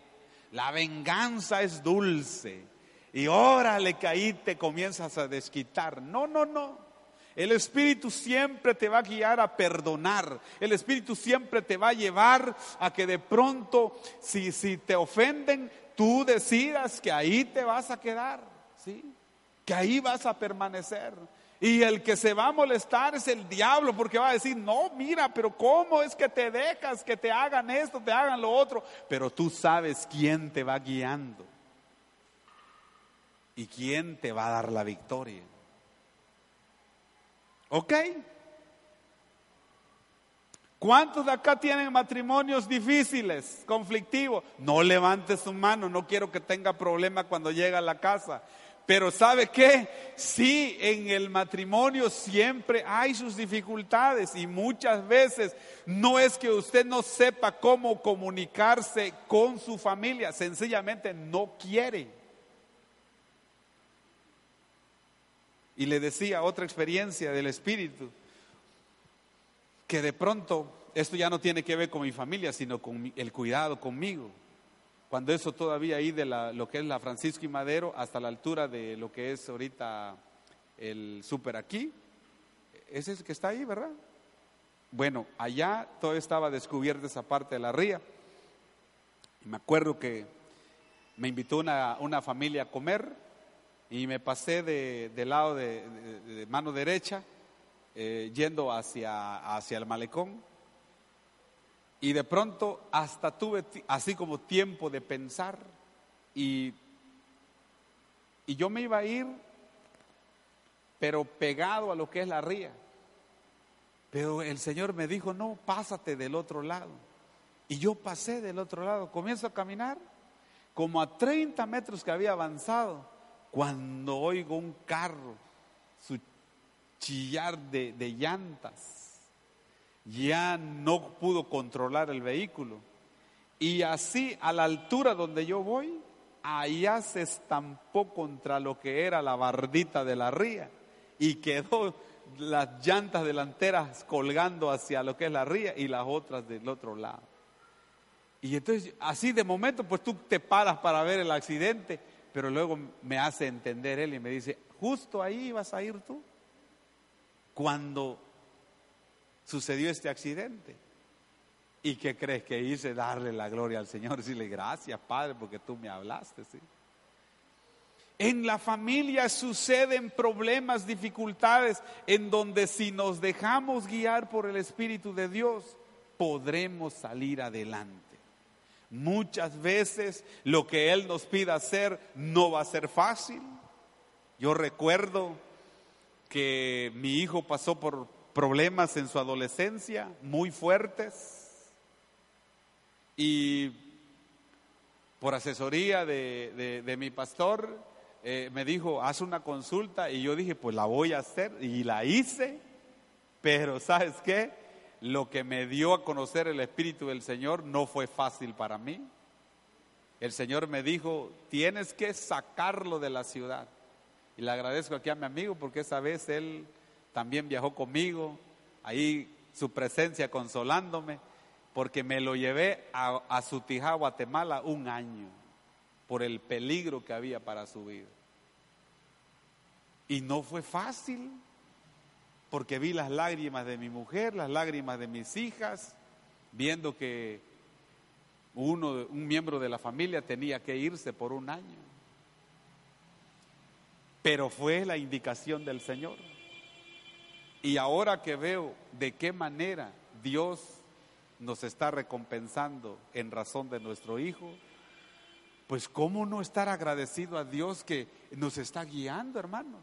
La venganza es dulce y órale que ahí te comienzas a desquitar. No, no, no. El Espíritu siempre te va a guiar a perdonar. El Espíritu siempre te va a llevar a que de pronto, si, si te ofenden, tú decidas que ahí te vas a quedar. ¿sí? Que ahí vas a permanecer. Y el que se va a molestar es el diablo, porque va a decir, no, mira, pero ¿cómo es que te dejas que te hagan esto, te hagan lo otro? Pero tú sabes quién te va guiando y quién te va a dar la victoria. ¿Ok? ¿Cuántos de acá tienen matrimonios difíciles, conflictivos? No levantes su mano, no quiero que tenga problema cuando llega a la casa. Pero ¿sabe qué? Sí, en el matrimonio siempre hay sus dificultades y muchas veces no es que usted no sepa cómo comunicarse con su familia, sencillamente no quiere. Y le decía otra experiencia del Espíritu, que de pronto esto ya no tiene que ver con mi familia, sino con el cuidado conmigo cuando eso todavía ahí de lo que es la Francisco y Madero hasta la altura de lo que es ahorita el súper aquí, ese es el que está ahí, ¿verdad? Bueno, allá todo estaba descubierta esa parte de la ría. Y me acuerdo que me invitó una, una familia a comer y me pasé de, del lado de, de, mano derecha, eh, yendo hacia, hacia el malecón. Y de pronto hasta tuve así como tiempo de pensar y, y yo me iba a ir, pero pegado a lo que es la ría. Pero el Señor me dijo, no, pásate del otro lado. Y yo pasé del otro lado, comienzo a caminar, como a 30 metros que había avanzado, cuando oigo un carro, su chillar de, de llantas, ya no pudo controlar el vehículo. Y así, a la altura donde yo voy, allá se estampó contra lo que era la bardita de la ría y quedó las llantas delanteras colgando hacia lo que es la ría y las otras del otro lado. Y entonces, así de momento, pues tú te paras para ver el accidente, pero luego me hace entender él y me dice, justo ahí vas a ir tú, cuando sucedió este accidente. ¿Y qué crees que hice? Darle la gloria al Señor, decirle gracias, Padre, porque tú me hablaste, ¿sí? En la familia suceden problemas, dificultades, en donde si nos dejamos guiar por el Espíritu de Dios, podremos salir adelante. Muchas veces lo que Él nos pida hacer no va a ser fácil. Yo recuerdo que mi hijo pasó por problemas en su adolescencia muy fuertes y por asesoría de, de mi pastor eh, me dijo, haz una consulta y yo dije, pues la voy a hacer y la hice, pero ¿sabes qué? Lo que me dio a conocer el Espíritu del Señor no fue fácil para mí. El Señor me dijo, tienes que sacarlo de la ciudad. Y le agradezco aquí a mi amigo porque esa vez él también viajó conmigo, ahí su presencia consolándome, porque me lo llevé a, a Sutijá, Guatemala, un año por el peligro que había para su vida. Y no fue fácil, porque vi las lágrimas de mi mujer, las lágrimas de mis hijas, viendo que uno, un miembro de la familia tenía que irse por un año. Pero fue la indicación del Señor. Y ahora que veo de qué manera Dios nos está recompensando en razón de nuestro hijo, pues ¿cómo no estar agradecido a Dios que nos está guiando, hermanos?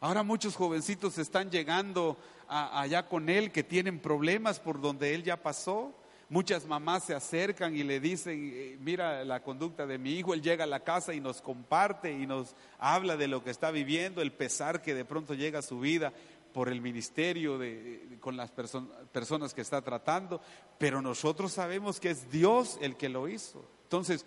Ahora muchos jovencitos están llegando allá con Él que tienen problemas por donde Él ya pasó. Muchas mamás se acercan y le dicen, eh, mira la conducta de mi hijo, él llega a la casa y nos comparte y nos habla de lo que está viviendo, el pesar que de pronto llega a su vida por el ministerio de, con las personas que está tratando, pero nosotros sabemos que es Dios el que lo hizo. Entonces,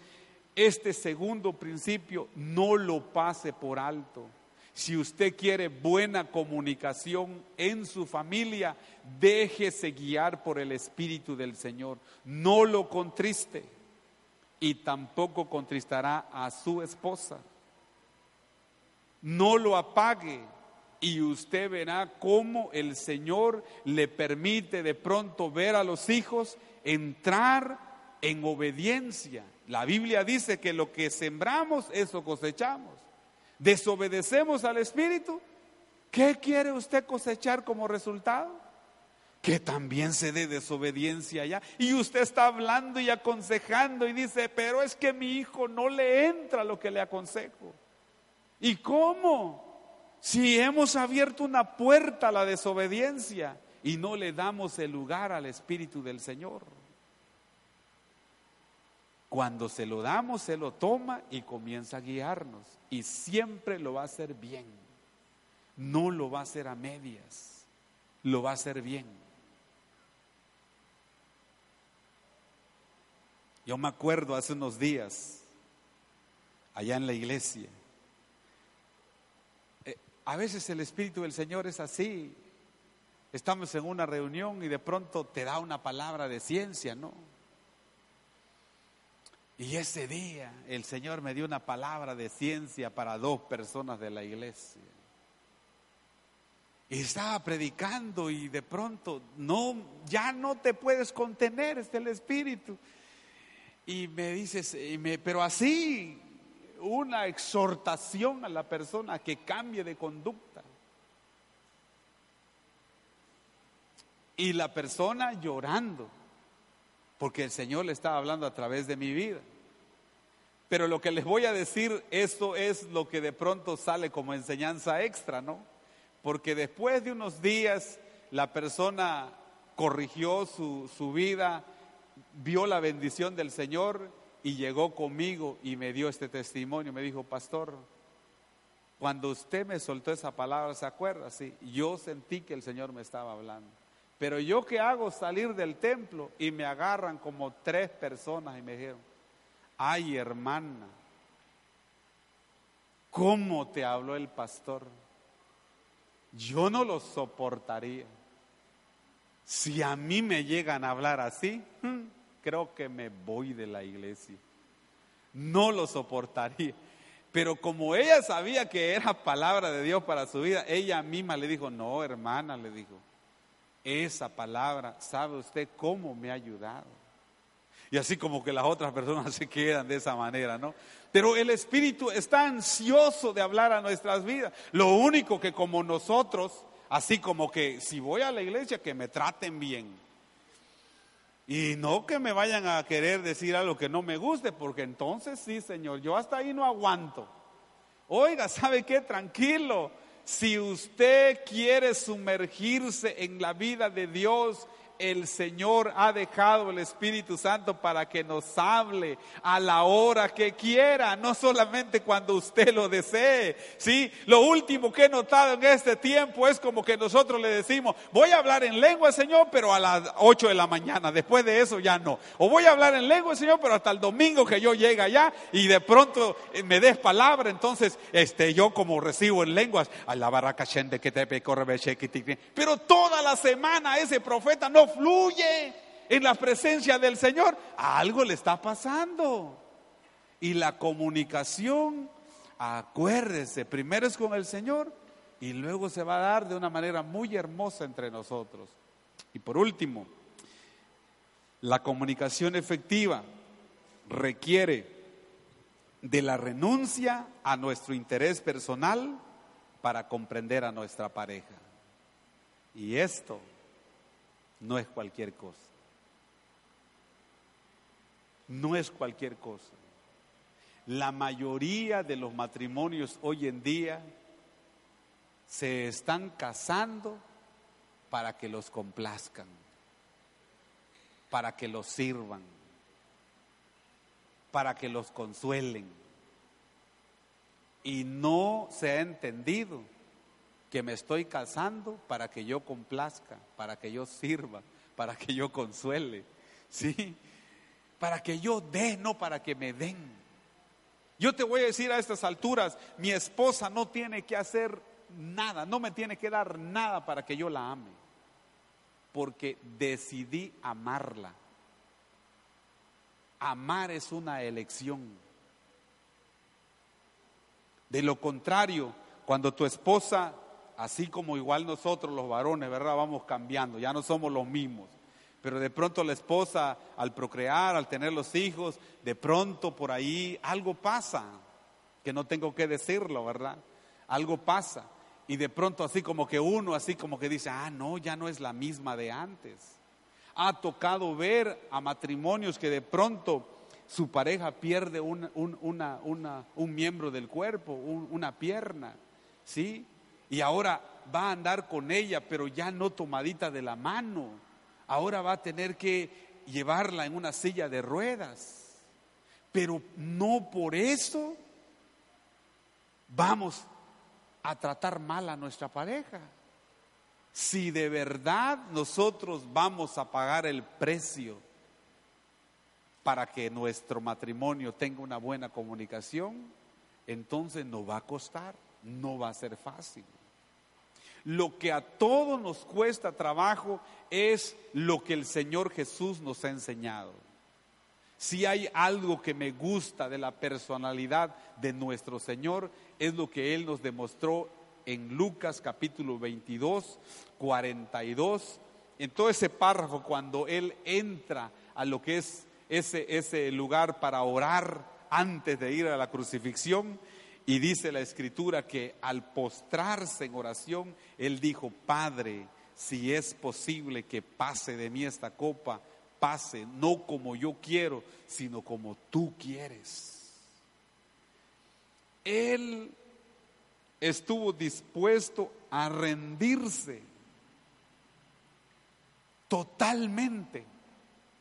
este segundo principio no lo pase por alto. Si usted quiere buena comunicación en su familia, déjese guiar por el Espíritu del Señor. No lo contriste y tampoco contristará a su esposa. No lo apague y usted verá cómo el Señor le permite de pronto ver a los hijos entrar en obediencia la Biblia dice que lo que sembramos, eso cosechamos. Desobedecemos al Espíritu. ¿Qué quiere usted cosechar como resultado? Que también se dé desobediencia ya. Y usted está hablando y aconsejando y dice, pero es que mi hijo no le entra lo que le aconsejo. ¿Y cómo? Si hemos abierto una puerta a la desobediencia y no le damos el lugar al Espíritu del Señor. Cuando se lo damos, se lo toma y comienza a guiarnos. Y siempre lo va a hacer bien. No lo va a hacer a medias. Lo va a hacer bien. Yo me acuerdo hace unos días, allá en la iglesia, a veces el Espíritu del Señor es así. Estamos en una reunión y de pronto te da una palabra de ciencia, ¿no? Y ese día el Señor me dio una palabra de ciencia para dos personas de la iglesia. Y estaba predicando y de pronto no, ya no te puedes contener, es el Espíritu. Y me dices, pero así, una exhortación a la persona que cambie de conducta. Y la persona llorando, porque el Señor le estaba hablando a través de mi vida. Pero lo que les voy a decir, esto es lo que de pronto sale como enseñanza extra, ¿no? Porque después de unos días la persona corrigió su, su vida, vio la bendición del Señor y llegó conmigo y me dio este testimonio. Me dijo, pastor, cuando usted me soltó esa palabra, ¿se acuerda? Sí, yo sentí que el Señor me estaba hablando. Pero yo qué hago salir del templo y me agarran como tres personas y me dijeron, ay hermana, ¿cómo te habló el pastor? Yo no lo soportaría. Si a mí me llegan a hablar así, hmm, creo que me voy de la iglesia. No lo soportaría. Pero como ella sabía que era palabra de Dios para su vida, ella misma le dijo, no, hermana, le dijo, esa palabra, ¿sabe usted cómo me ha ayudado? Y así como que las otras personas se quedan de esa manera, ¿no? Pero el Espíritu está ansioso de hablar a nuestras vidas. Lo único que como nosotros, así como que si voy a la iglesia, que me traten bien. Y no que me vayan a querer decir algo que no me guste, porque entonces sí, Señor, yo hasta ahí no aguanto. Oiga, ¿sabe qué? Tranquilo. Si usted quiere sumergirse en la vida de Dios, el Señor ha dejado el Espíritu Santo para que nos hable a la hora que quiera, no solamente cuando usted lo desee. ¿sí? Lo último que he notado en este tiempo es como que nosotros le decimos, voy a hablar en lengua, Señor, pero a las 8 de la mañana, después de eso ya no. O voy a hablar en lengua, Señor, pero hasta el domingo que yo llegue allá y de pronto eh, me des palabra, entonces este, yo como recibo en lenguas, a la barraca que te pero toda la semana ese profeta no fluye en la presencia del Señor, algo le está pasando. Y la comunicación, acuérdese, primero es con el Señor y luego se va a dar de una manera muy hermosa entre nosotros. Y por último, la comunicación efectiva requiere de la renuncia a nuestro interés personal para comprender a nuestra pareja. Y esto no es cualquier cosa. No es cualquier cosa. La mayoría de los matrimonios hoy en día se están casando para que los complazcan, para que los sirvan, para que los consuelen. Y no se ha entendido que me estoy casando para que yo complazca, para que yo sirva, para que yo consuele, ¿sí? Para que yo dé, no para que me den. Yo te voy a decir a estas alturas, mi esposa no tiene que hacer nada, no me tiene que dar nada para que yo la ame, porque decidí amarla. Amar es una elección. De lo contrario, cuando tu esposa así como igual nosotros los varones, ¿verdad? Vamos cambiando, ya no somos los mismos. Pero de pronto la esposa, al procrear, al tener los hijos, de pronto por ahí algo pasa, que no tengo que decirlo, ¿verdad? Algo pasa. Y de pronto así como que uno, así como que dice, ah, no, ya no es la misma de antes. Ha tocado ver a matrimonios que de pronto su pareja pierde un, miembro del cuerpo, una pierna, ¿sí? Y ahora va a andar con ella, pero ya no tomadita de la mano. Ahora va a tener que llevarla en una silla de ruedas. Pero no por eso vamos a tratar mal a nuestra pareja. Si de verdad nosotros vamos a pagar el precio para que nuestro matrimonio tenga una buena comunicación, entonces no va a costar, no va a ser fácil. Lo que a todos nos cuesta trabajo es lo que el Señor Jesús nos ha enseñado. Si hay algo que me gusta de la personalidad de nuestro Señor, es lo que Él nos demostró en Lucas capítulo 22, 42. En todo ese párrafo, cuando Él entra a lo que es ese, ese lugar para orar antes de ir a la crucifixión y dice la escritura que al postrarse en oración, él dijo, Padre, si es posible que pase de mí esta copa, pase, no como yo quiero, sino como tú quieres. Él estuvo dispuesto a rendirse totalmente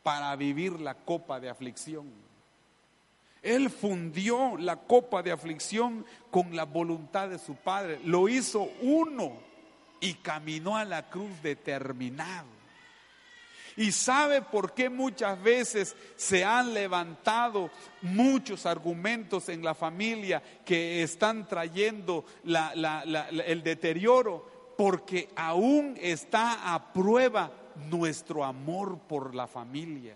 para vivir la copa de aflicción. Él fundió la copa de aflicción con la voluntad de su Padre, lo hizo uno y caminó a la cruz determinado. Y sabe por qué muchas veces se han levantado muchos argumentos en la familia que están trayendo el deterioro, porque aún está a prueba nuestro amor por la familia.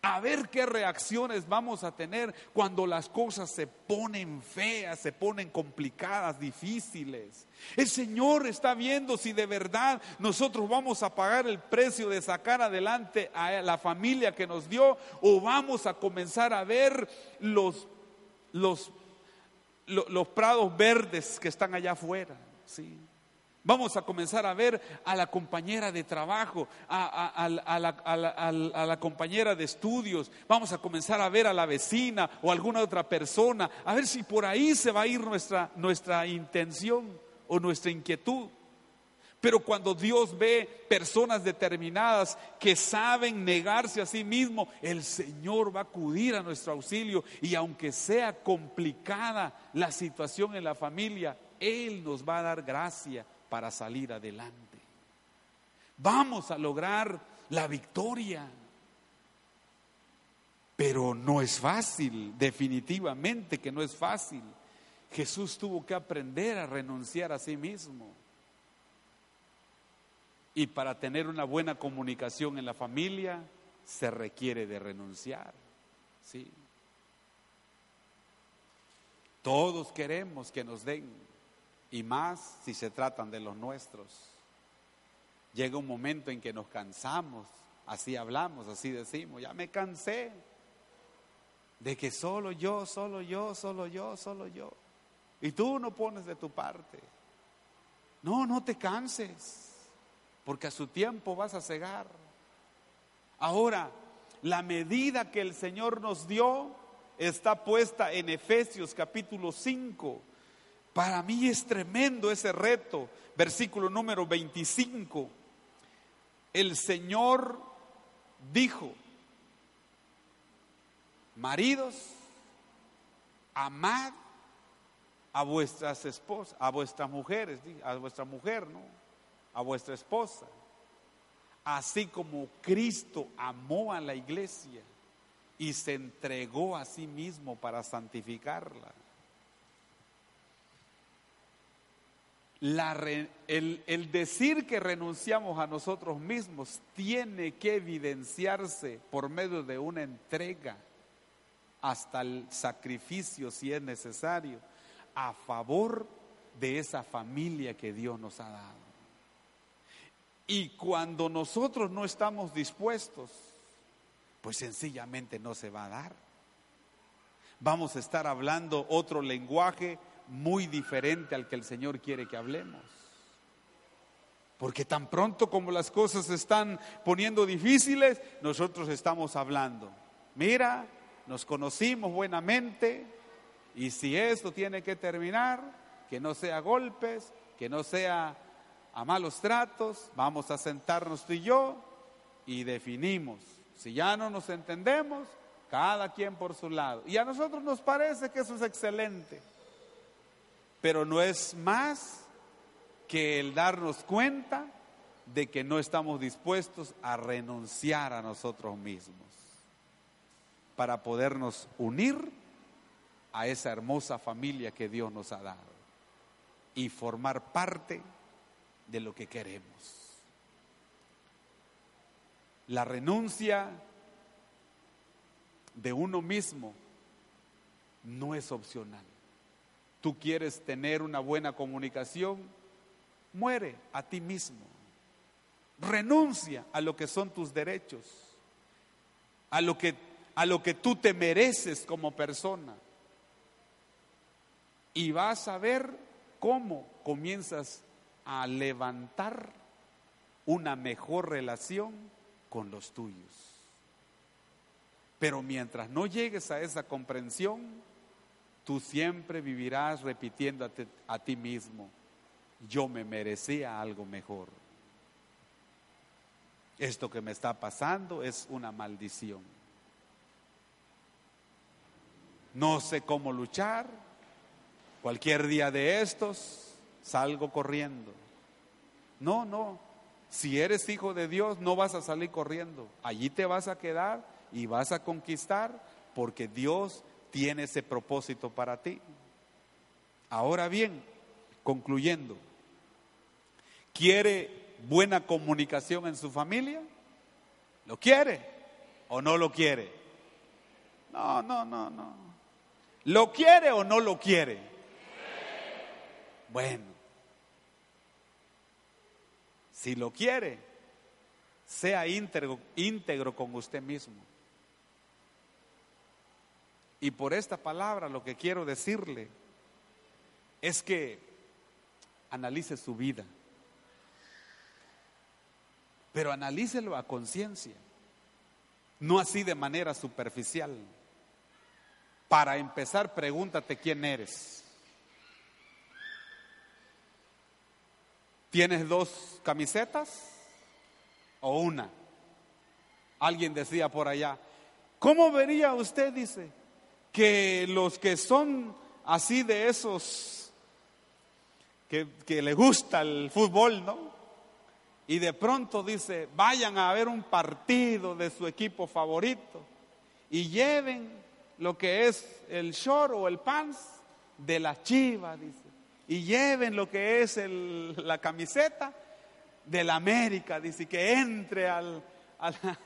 A ver qué reacciones vamos a tener cuando las cosas se ponen feas, se ponen complicadas, difíciles. El Señor está viendo si de verdad nosotros vamos a pagar el precio de sacar adelante a la familia que nos dio o vamos a comenzar a ver los, los, los, prados verdes que están allá afuera. ¿sí? Vamos a comenzar a ver a la compañera de trabajo, a, la, compañera de estudios, vamos a comenzar a ver a la vecina o alguna otra persona, a ver si por ahí se va a ir nuestra, nuestra intención o nuestra inquietud. Pero cuando Dios ve personas determinadas que saben negarse a sí mismo, el Señor va a acudir a nuestro auxilio y aunque sea complicada la situación en la familia, Él nos va a dar gracia para salir adelante. Vamos a lograr la victoria. Pero no es fácil, definitivamente que no es fácil. Jesús tuvo que aprender a renunciar a sí mismo. Y para tener una buena comunicación en la familia se requiere de renunciar. ¿sí? Todos queremos que nos den y más si se tratan de los nuestros. Llega un momento en que nos cansamos, así hablamos, así decimos, ya me cansé de que solo yo, solo yo, solo yo, solo yo. Y tú no pones de tu parte. No, no te canses, porque a su tiempo vas a cegar. Ahora, la medida que el Señor nos dio está puesta en Efesios capítulo 5, para mí es tremendo ese reto. Versículo número 25. El Señor dijo, maridos, amad a vuestras esposas, a vuestras mujeres, a vuestra mujer, ¿no? A vuestra esposa. Así como Cristo amó a la iglesia y se entregó a sí mismo para santificarla el, decir que renunciamos a nosotros mismos tiene que evidenciarse por medio de una entrega hasta el sacrificio si es necesario a favor de esa familia que Dios nos ha dado. Y cuando nosotros no estamos dispuestos, pues sencillamente no se va a dar. Vamos a estar hablando otro lenguaje muy diferente al que el Señor quiere que hablemos. Porque tan pronto como las cosas se están poniendo difíciles, nosotros estamos hablando. Mira, nos conocimos buenamente y si esto tiene que terminar, que no sea golpes, que no sea a malos tratos, vamos a sentarnos tú y yo y definimos. Si ya no nos entendemos, cada quien por su lado. Y a nosotros nos parece que eso es excelente pero no es más que el darnos cuenta de que no estamos dispuestos a renunciar a nosotros mismos para podernos unir a esa hermosa familia que Dios nos ha dado y formar parte de lo que queremos. La renuncia de uno mismo no es opcional tú quieres tener una buena comunicación, muere a ti mismo. Renuncia a lo que son tus derechos. a lo que, a lo que tú te mereces como persona. Y vas a ver cómo comienzas a levantar una mejor relación con los tuyos. Pero mientras no llegues a esa comprensión, tú siempre vivirás repitiendo a, ti mismo, yo me merecía algo mejor. Esto que me está pasando es una maldición. No sé cómo luchar. Cualquier día de estos salgo corriendo. No, no. Si eres hijo de Dios, no vas a salir corriendo. Allí te vas a quedar y vas a conquistar porque Dios tiene ese propósito para ti. Ahora bien, concluyendo, ¿quiere buena comunicación en su familia? ¿Lo quiere o no lo quiere? No, no, no, no. ¿Lo quiere o no lo quiere? Bueno, si lo quiere, sea íntegro, íntegro con usted mismo. Y por esta palabra lo que quiero decirle es que analice su vida pero analícelo a conciencia, no así de manera superficial. Para empezar, pregúntate quién eres. ¿Tienes dos camisetas o una? Alguien decía por allá, ¿cómo vería usted, dice, que los que son así de esos que, que le gusta el fútbol, ¿no? y de pronto dice, vayan a ver un partido de su equipo favorito y lleven lo que es el short o el pants de la chiva, dice, y lleven lo que es la camiseta de la América, dice, que entre al,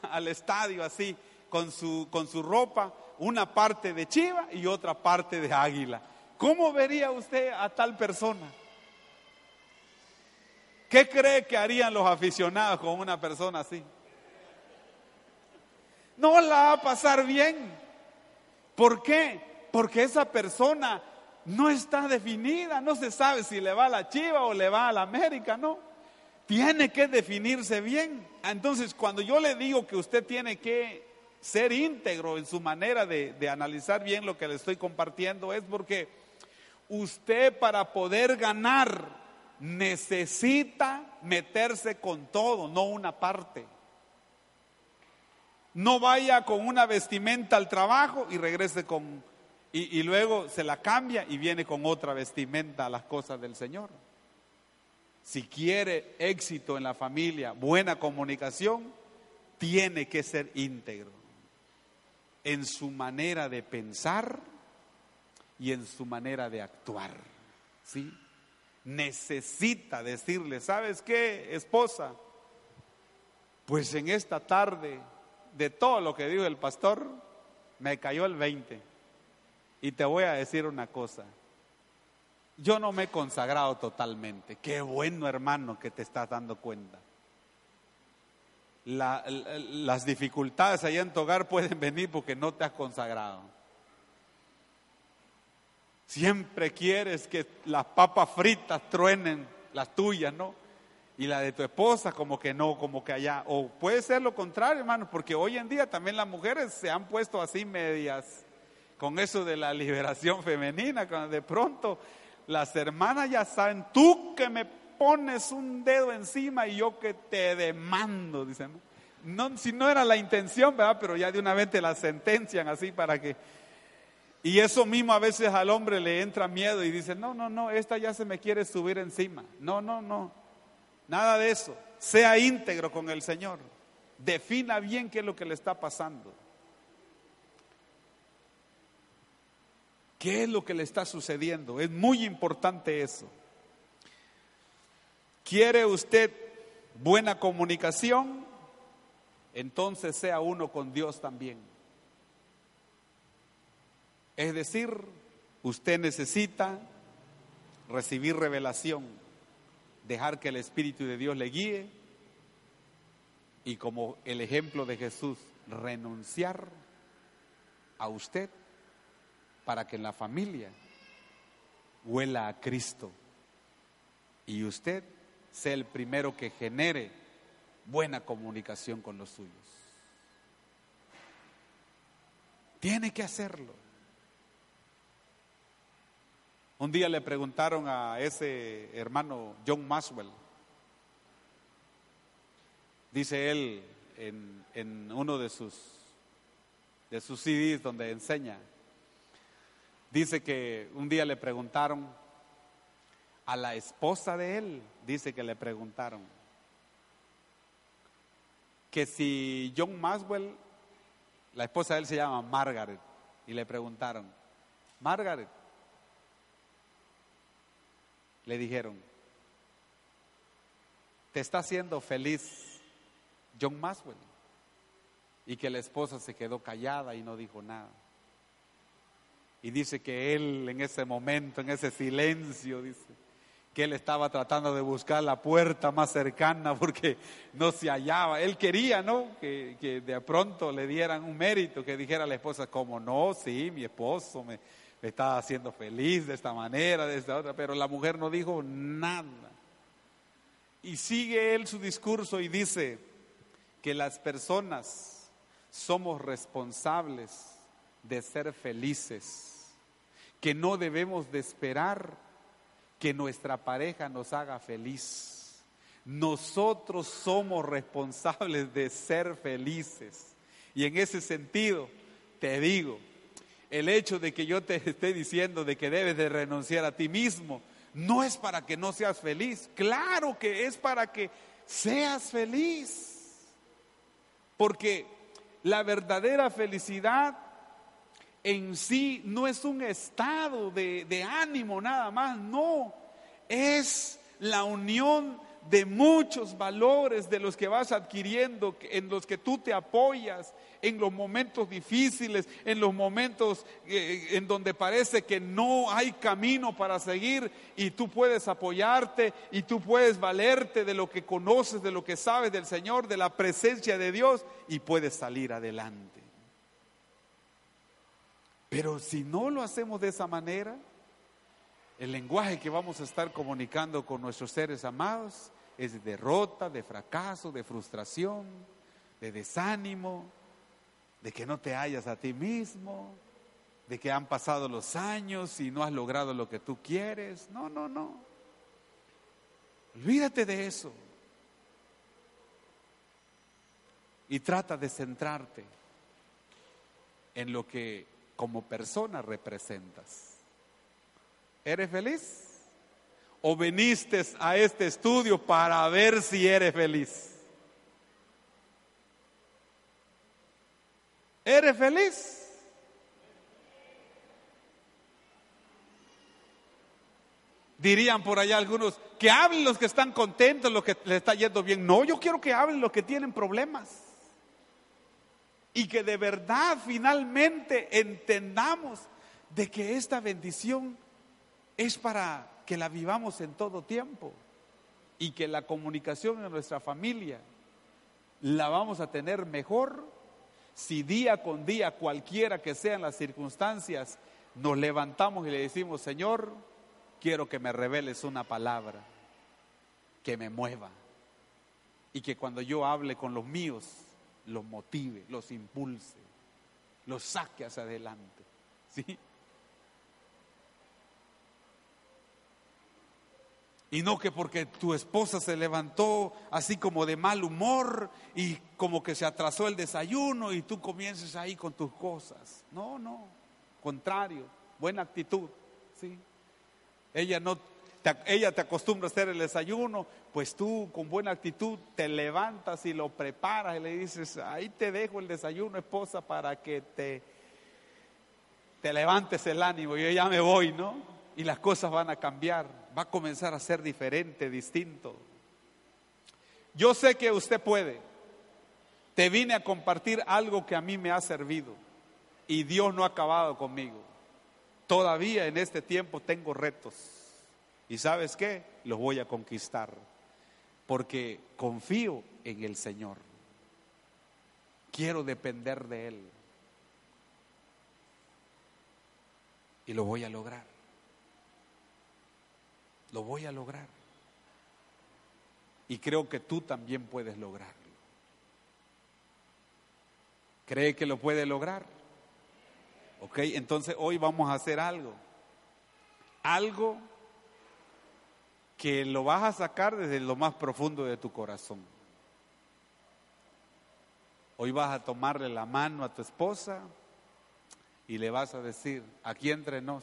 al, estadio así, con su, con su ropa, una parte de chiva y otra parte de águila. ¿Cómo vería usted a tal persona? ¿Qué cree que harían los aficionados con una persona así? No la va a pasar bien. ¿Por qué? Porque esa persona no está definida, no se sabe si le va a la Chiva o le va a la América, no. Tiene que definirse bien. Entonces, cuando yo le digo que usted tiene que ser íntegro en su manera de, analizar bien lo que le estoy compartiendo, es porque usted para poder ganar necesita meterse con todo, no una parte. No vaya con una vestimenta al trabajo y regrese con, y, luego se la cambia y viene con otra vestimenta a las cosas del Señor. Si quiere éxito en la familia, buena comunicación, tiene que ser íntegro en su manera de pensar y en su manera de actuar. ¿Sí? necesita decirle, ¿sabes qué, esposa? Pues en esta tarde, de todo lo que dijo el pastor, me cayó el 20. Y te voy a decir una cosa. Yo no me he consagrado totalmente. Qué bueno, hermano, que te estás dando cuenta. Las dificultades allá en tu hogar pueden venir porque no te has consagrado. Siempre quieres que las papas fritas truenen, las tuyas, ¿no? Y la de tu esposa como que no, como que allá. O puede ser lo contrario, hermano, porque hoy en día también las mujeres se han puesto así medias con eso de la liberación femenina, cuando de pronto las hermanas ya saben, tú que me pones un dedo encima y yo que te demando, dicen. No, si no era la intención, ¿verdad? Pero ya de una vez te la sentencian así para que y eso mismo a veces al hombre le entra miedo y dice, no, no, no, esta ya se me quiere subir encima. No, no, no. Nada de eso. Sea íntegro con el Señor. Defina bien qué es lo que le está pasando. ¿Qué es lo que le está sucediendo? Es muy importante eso. ¿Quiere usted buena comunicación? Entonces sea uno con Dios también. Es decir, usted necesita recibir revelación, dejar que el Espíritu de Dios le guíe y como el ejemplo de Jesús, renunciar a usted para que en la familia huela a Cristo y usted sea el primero que genere buena comunicación con los suyos. Tiene que hacerlo. Un día le preguntaron a ese hermano John Maxwell, dice él en, en uno de sus, de sus CDs donde enseña, dice que un día le preguntaron a la esposa de él, dice que le preguntaron que si John Maxwell, la esposa de él se llama Margaret, y le preguntaron, Margaret, le dijeron, ¿te está haciendo feliz John Maxwell? Y que la esposa se quedó callada y no dijo nada. Y dice que él en ese momento, en ese silencio, dice, que él estaba tratando de buscar la puerta más cercana porque no se hallaba. Él quería, ¿no? Que, que de pronto le dieran un mérito, que dijera a la esposa, como no, sí, mi esposo me, me estaba haciendo feliz de esta manera, de esta otra, pero la mujer no dijo nada. Y sigue él su discurso y dice que las personas somos responsables de ser felices, que no debemos de esperar que nuestra pareja nos haga feliz. Nosotros somos responsables de ser felices. Y en ese sentido, te digo, el hecho de que yo te esté diciendo de que debes de renunciar a ti mismo, no es para que no seas feliz. Claro que es para que seas feliz. Porque la verdadera felicidad en sí no es un estado de, ánimo nada más, no, es la unión de muchos valores de los que vas adquiriendo, en los que tú te apoyas en los momentos difíciles, en los momentos eh, en donde parece que no hay camino para seguir y tú puedes apoyarte y tú puedes valerte de lo que conoces, de lo que sabes del Señor, de la presencia de Dios y puedes salir adelante. Pero si no lo hacemos de esa manera, el lenguaje que vamos a estar comunicando con nuestros seres amados es de derrota, de fracaso, de frustración, de desánimo, de que no te hallas a ti mismo, de que han pasado los años y no has logrado lo que tú quieres. No, no, no. Olvídate de eso. Y trata de centrarte en lo que como persona representas. ¿Eres feliz? ¿O viniste a este estudio para ver si eres feliz? ¿Eres feliz? Dirían por allá algunos, que hablen los que están contentos, los que les está yendo bien. No, yo quiero que hablen los que tienen problemas y que de verdad finalmente entendamos de que esta bendición es para que la vivamos en todo tiempo y que la comunicación en nuestra familia la vamos a tener mejor si día con día, cualquiera que sean las circunstancias, nos levantamos y le decimos, Señor, quiero que me reveles una palabra que me mueva y que cuando yo hable con los míos, los motive, los impulse, los saque hacia adelante. ¿Sí? Y no que porque tu esposa se levantó así como de mal humor y como que se atrasó el desayuno y tú comiences ahí con tus cosas. No, no, contrario, buena actitud. ¿sí? Ella no ella te acostumbra a hacer el desayuno, pues tú con buena actitud te levantas y lo preparas y le dices, ahí te dejo el desayuno, esposa, para que te, te levantes el ánimo. Yo ya me voy, ¿no? Y las cosas van a cambiar, va a comenzar a ser diferente, distinto. Yo sé que usted puede. Te vine a compartir algo que a mí me ha servido y Dios no ha acabado conmigo. Todavía en este tiempo tengo retos y sabes qué? Los voy a conquistar. Porque confío en el Señor. Quiero depender de Él. Y lo voy a lograr. Lo voy a lograr. Y creo que tú también puedes lograrlo. ¿Cree que lo puede lograr? Ok, entonces hoy vamos a hacer algo. Algo que lo vas a sacar desde lo más profundo de tu corazón. Hoy vas a tomarle la mano a tu esposa y le vas a decir, aquí entre nos,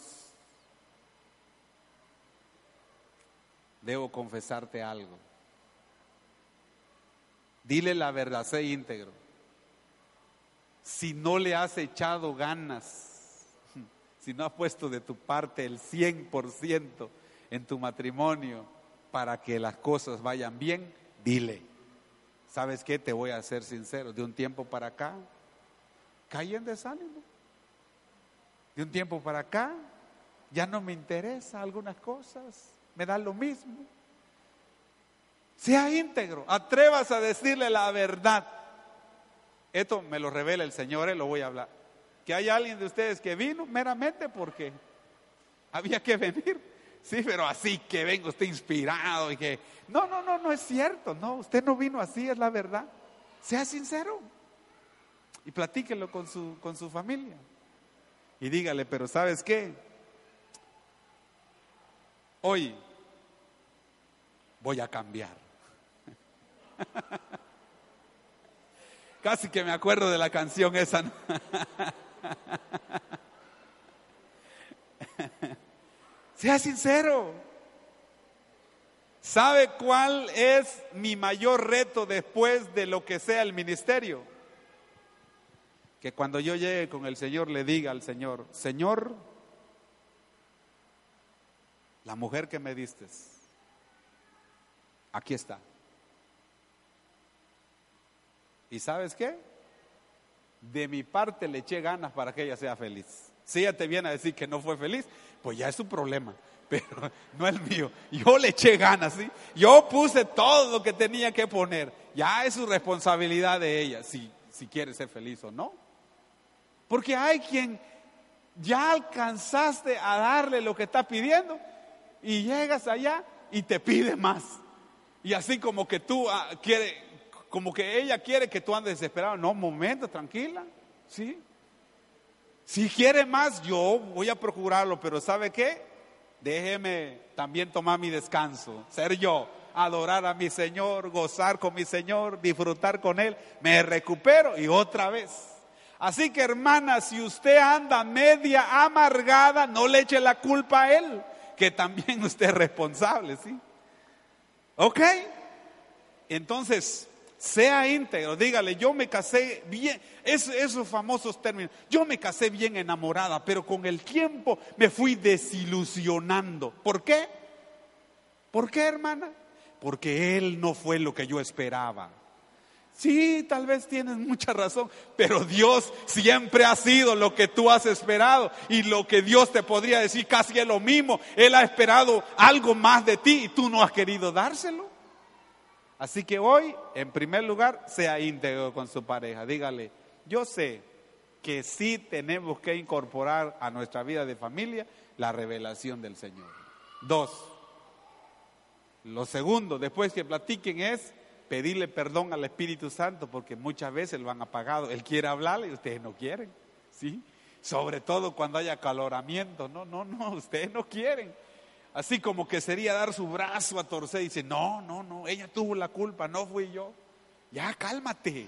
debo confesarte algo. Dile la verdad, sé íntegro. Si no le has echado ganas, si no has puesto de tu parte el 100% en tu matrimonio para que las cosas vayan bien, dile. ¿Sabes qué? Te voy a ser sincero. De un tiempo para acá, caí en desánimo. De un tiempo para acá, ya no me interesa algunas cosas. Me da lo mismo. Sea íntegro, atrevas a decirle la verdad. Esto me lo revela el Señor, y lo voy a hablar. Que hay alguien de ustedes que vino meramente porque había que venir. Sí, pero así que vengo usted inspirado y que... No, no, no, no es cierto. No, usted no vino así, es la verdad. Sea sincero. Y platíquelo con su, con su familia. Y dígale, pero ¿sabes qué? Hoy voy a cambiar. Casi que me acuerdo de la canción esa. sea sincero. ¿Sabe cuál es mi mayor reto después de lo que sea el ministerio? Que cuando yo llegue con el Señor le diga al Señor, Señor, la mujer que me diste, aquí está. ¿Y sabes qué? De mi parte le eché ganas para que ella sea feliz. Si ella te viene a decir que no fue feliz, pues ya es su problema, pero no es mío. Yo le eché ganas, ¿sí? Yo puse todo lo que tenía que poner. Ya es su responsabilidad de ella, si, si quiere ser feliz o no. Porque hay quien ya alcanzaste a darle lo que está pidiendo y llegas allá y te pide más. Y así como que tú ah, como que ella quiere que tú andes desesperado. No, momento, tranquila. ¿Sí? Si quiere más, yo voy a procurarlo, pero ¿sabe qué? Déjeme también tomar mi descanso, ser yo, adorar a mi Señor, gozar con mi Señor, disfrutar con Él. Me recupero y otra vez. Así que hermana, si usted anda media amargada, no le eche la culpa a Él, que también usted es responsable, ¿sí? ¿Ok? Entonces, sea íntegro, dígale, yo me casé bien, esos famosos términos, yo me casé bien enamorada, pero con el tiempo me fui desilusionando. ¿Por qué? ¿Por qué, hermana? Porque él no fue lo que yo esperaba. Sí, tal vez tienes mucha razón, pero Dios siempre ha sido lo que tú has esperado y lo que Dios te podría decir casi es lo mismo. Él ha esperado algo más de ti y tú no has querido dárselo. Así que hoy, en primer lugar, sea íntegro con su pareja. Dígale, yo sé que sí tenemos que incorporar a nuestra vida de familia la revelación del Señor. Dos, lo segundo, después que platiquen es pedirle perdón al Espíritu Santo porque muchas veces lo han apagado. Él quiere hablarle y ustedes no quieren, ¿sí? Sobre todo cuando haya caloramiento. No, no, no, ustedes no quieren así como que sería dar su brazo a torcer y dice, no, no, no, ella tuvo la culpa, no fui yo. Ya, cálmate.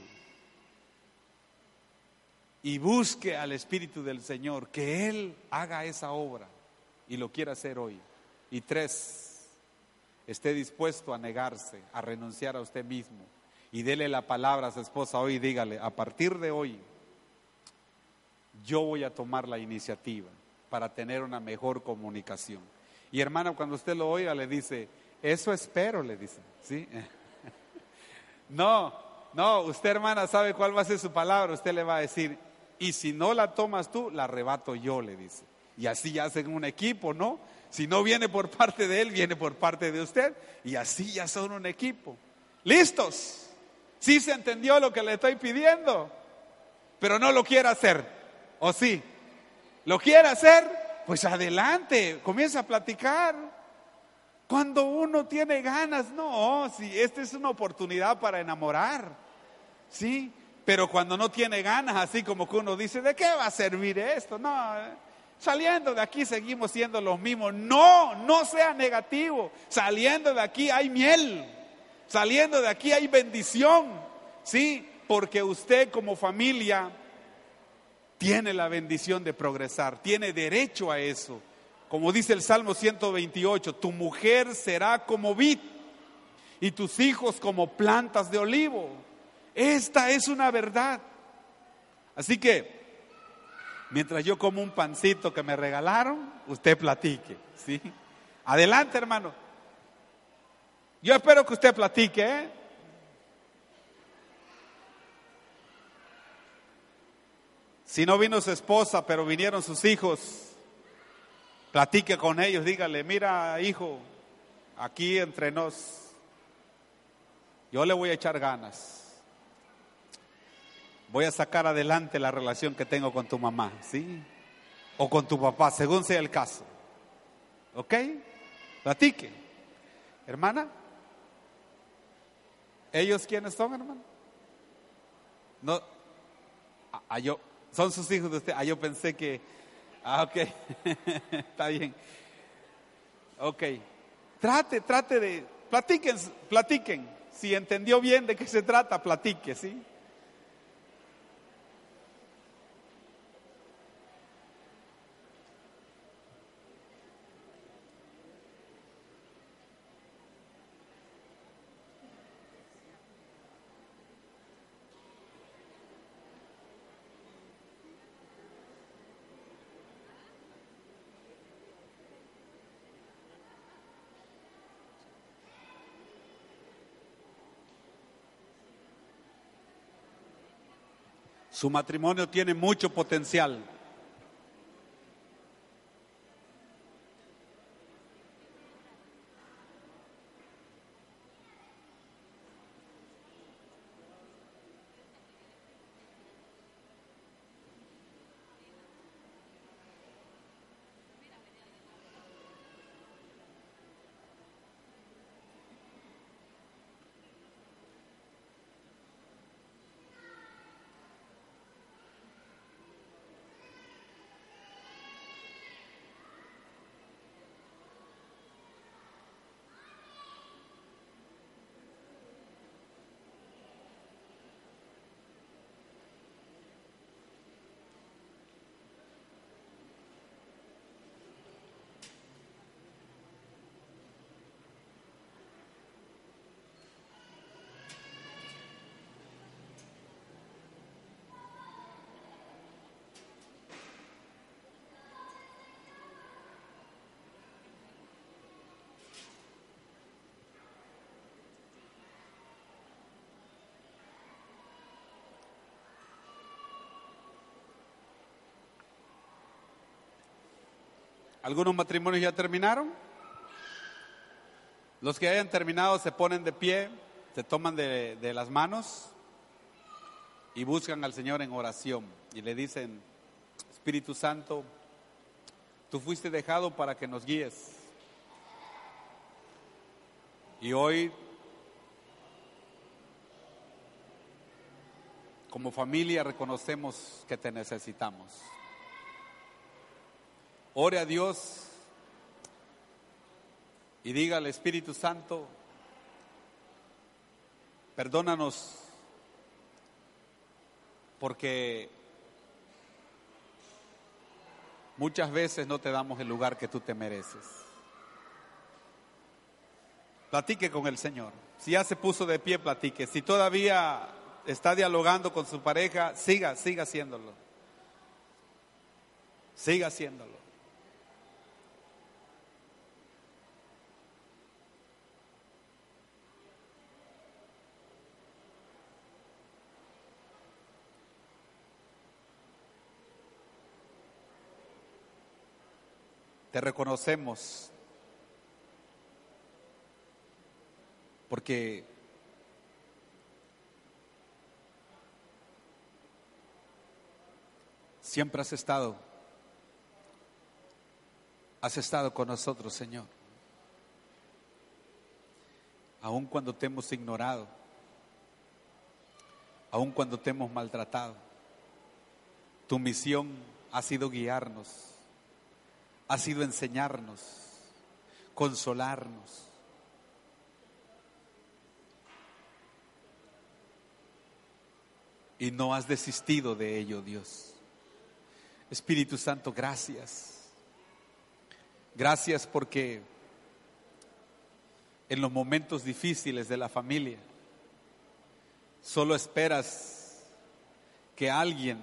Y busque al Espíritu del Señor, que Él haga esa obra y lo quiera hacer hoy. Y tres, esté dispuesto a negarse, a renunciar a usted mismo. Y dele la palabra a su esposa hoy y dígale, a partir de hoy, yo voy a tomar la iniciativa para tener una mejor comunicación. Y hermana, cuando usted lo oiga, le dice, eso espero, le dice, ¿sí? no, no, usted hermana sabe cuál va a ser su palabra, usted le va a decir, y si no la tomas tú, la arrebato yo, le dice. Y así ya hacen un equipo, ¿no? Si no viene por parte de él, viene por parte de usted. Y así ya son un equipo. ¿Listos? ¿Sí se entendió lo que le estoy pidiendo? pero no lo quiere hacer. ¿O sí? ¿Lo quiere hacer? Pues adelante, comienza a platicar. Cuando uno tiene ganas, no, si esta es una oportunidad para enamorar, ¿sí? Pero cuando no tiene ganas, así como que uno dice, ¿de qué va a servir esto? No, saliendo de aquí seguimos siendo los mismos. No, no sea negativo. Saliendo de aquí hay miel. Saliendo de aquí hay bendición, ¿sí? Porque usted como familia tiene la bendición de progresar, tiene derecho a eso. Como dice el Salmo 128, tu mujer será como vid y tus hijos como plantas de olivo. Esta es una verdad. Así que, mientras yo como un pancito que me regalaron, usted platique, ¿sí? Adelante, hermano. Yo espero que usted platique, ¿eh? Si no vino su esposa, pero vinieron sus hijos, Platique con ellos, dígale, mira hijo, aquí entre nos, yo le voy a echar ganas. Voy a sacar adelante la relación que tengo con tu mamá, ¿sí? O con tu papá, según sea el caso. ¿Ok? Platique. Hermana, ¿ellos quiénes son, hermano? No, a, a yo, son sus hijos de usted. Ah, yo pensé que Ah, ok. Está bien. Ok. Trate, trate de. Platiquen, platiquen. Si entendió bien de qué se trata, platique, ¿sí? Su matrimonio tiene mucho potencial. ¿Algunos matrimonios ya terminaron? Los que hayan terminado se ponen de pie, se toman de, las manos y buscan al Señor en oración y le dicen, Espíritu Santo, tú fuiste dejado para que nos guíes. Y hoy, como familia, reconocemos que te necesitamos. Ore a Dios y diga al Espíritu Santo, perdónanos porque muchas veces no te damos el lugar que tú te mereces. Platique con el Señor. Si ya se puso de pie, platique. Si todavía está dialogando con su pareja, siga, siga haciéndolo. Siga haciéndolo. Te reconocemos porque Siempre has estado, has estado con nosotros, Señor. Aun cuando te hemos ignorado, aun cuando te hemos maltratado, tu misión ha sido guiarnos, ha sido enseñarnos, consolarnos. Y no has desistido de ello, Dios. Espíritu Santo, gracias. Gracias porque en los momentos difíciles de la familia solo esperas que alguien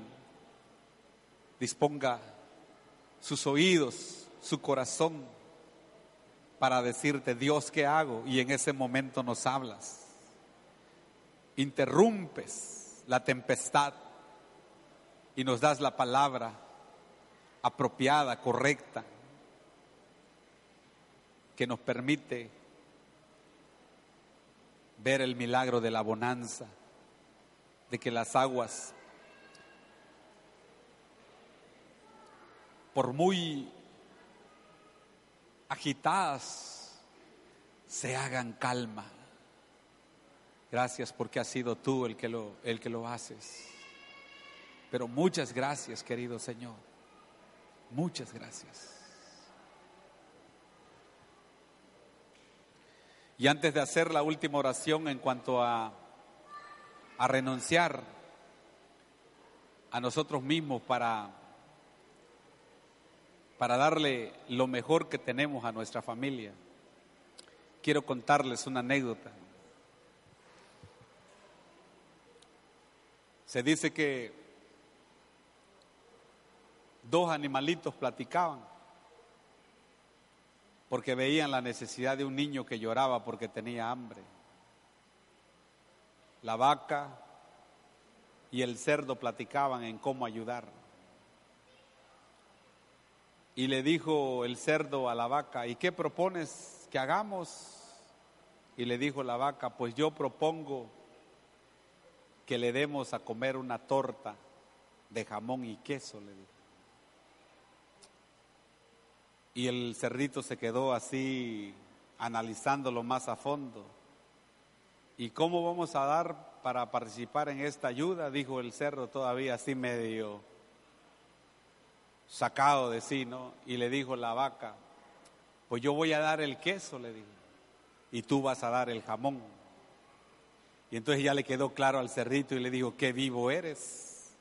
disponga sus oídos, su corazón para decirte, Dios, ¿qué hago? Y en ese momento nos hablas. Interrumpes la tempestad y nos das la palabra apropiada, correcta, que nos permite ver el milagro de la bonanza, de que las aguas, por muy agitadas, se hagan calma. Gracias porque has sido tú el que lo, el que lo haces. Pero muchas gracias, querido Señor. Muchas gracias. Y antes de hacer la última oración en cuanto a, a renunciar a nosotros mismos para, para darle lo mejor que tenemos a nuestra familia, quiero contarles una anécdota. Se dice que dos animalitos platicaban porque veían la necesidad de un niño que lloraba porque tenía hambre. La vaca y el cerdo platicaban en cómo ayudar. Y le dijo el cerdo a la vaca, ¿y qué propones que hagamos? Y le dijo la vaca, pues yo propongo que le demos a comer una torta de jamón y queso, le dijo. Y el cerdito se quedó así analizándolo más a fondo. ¿Y cómo vamos a dar para participar en esta ayuda? Dijo el cerdo todavía así medio sacado de sí, ¿no? Y le dijo la vaca, pues yo voy a dar el queso, le dijo, y tú vas a dar el jamón. Y entonces ya le quedó claro al cerdito y le dijo, qué vivo eres.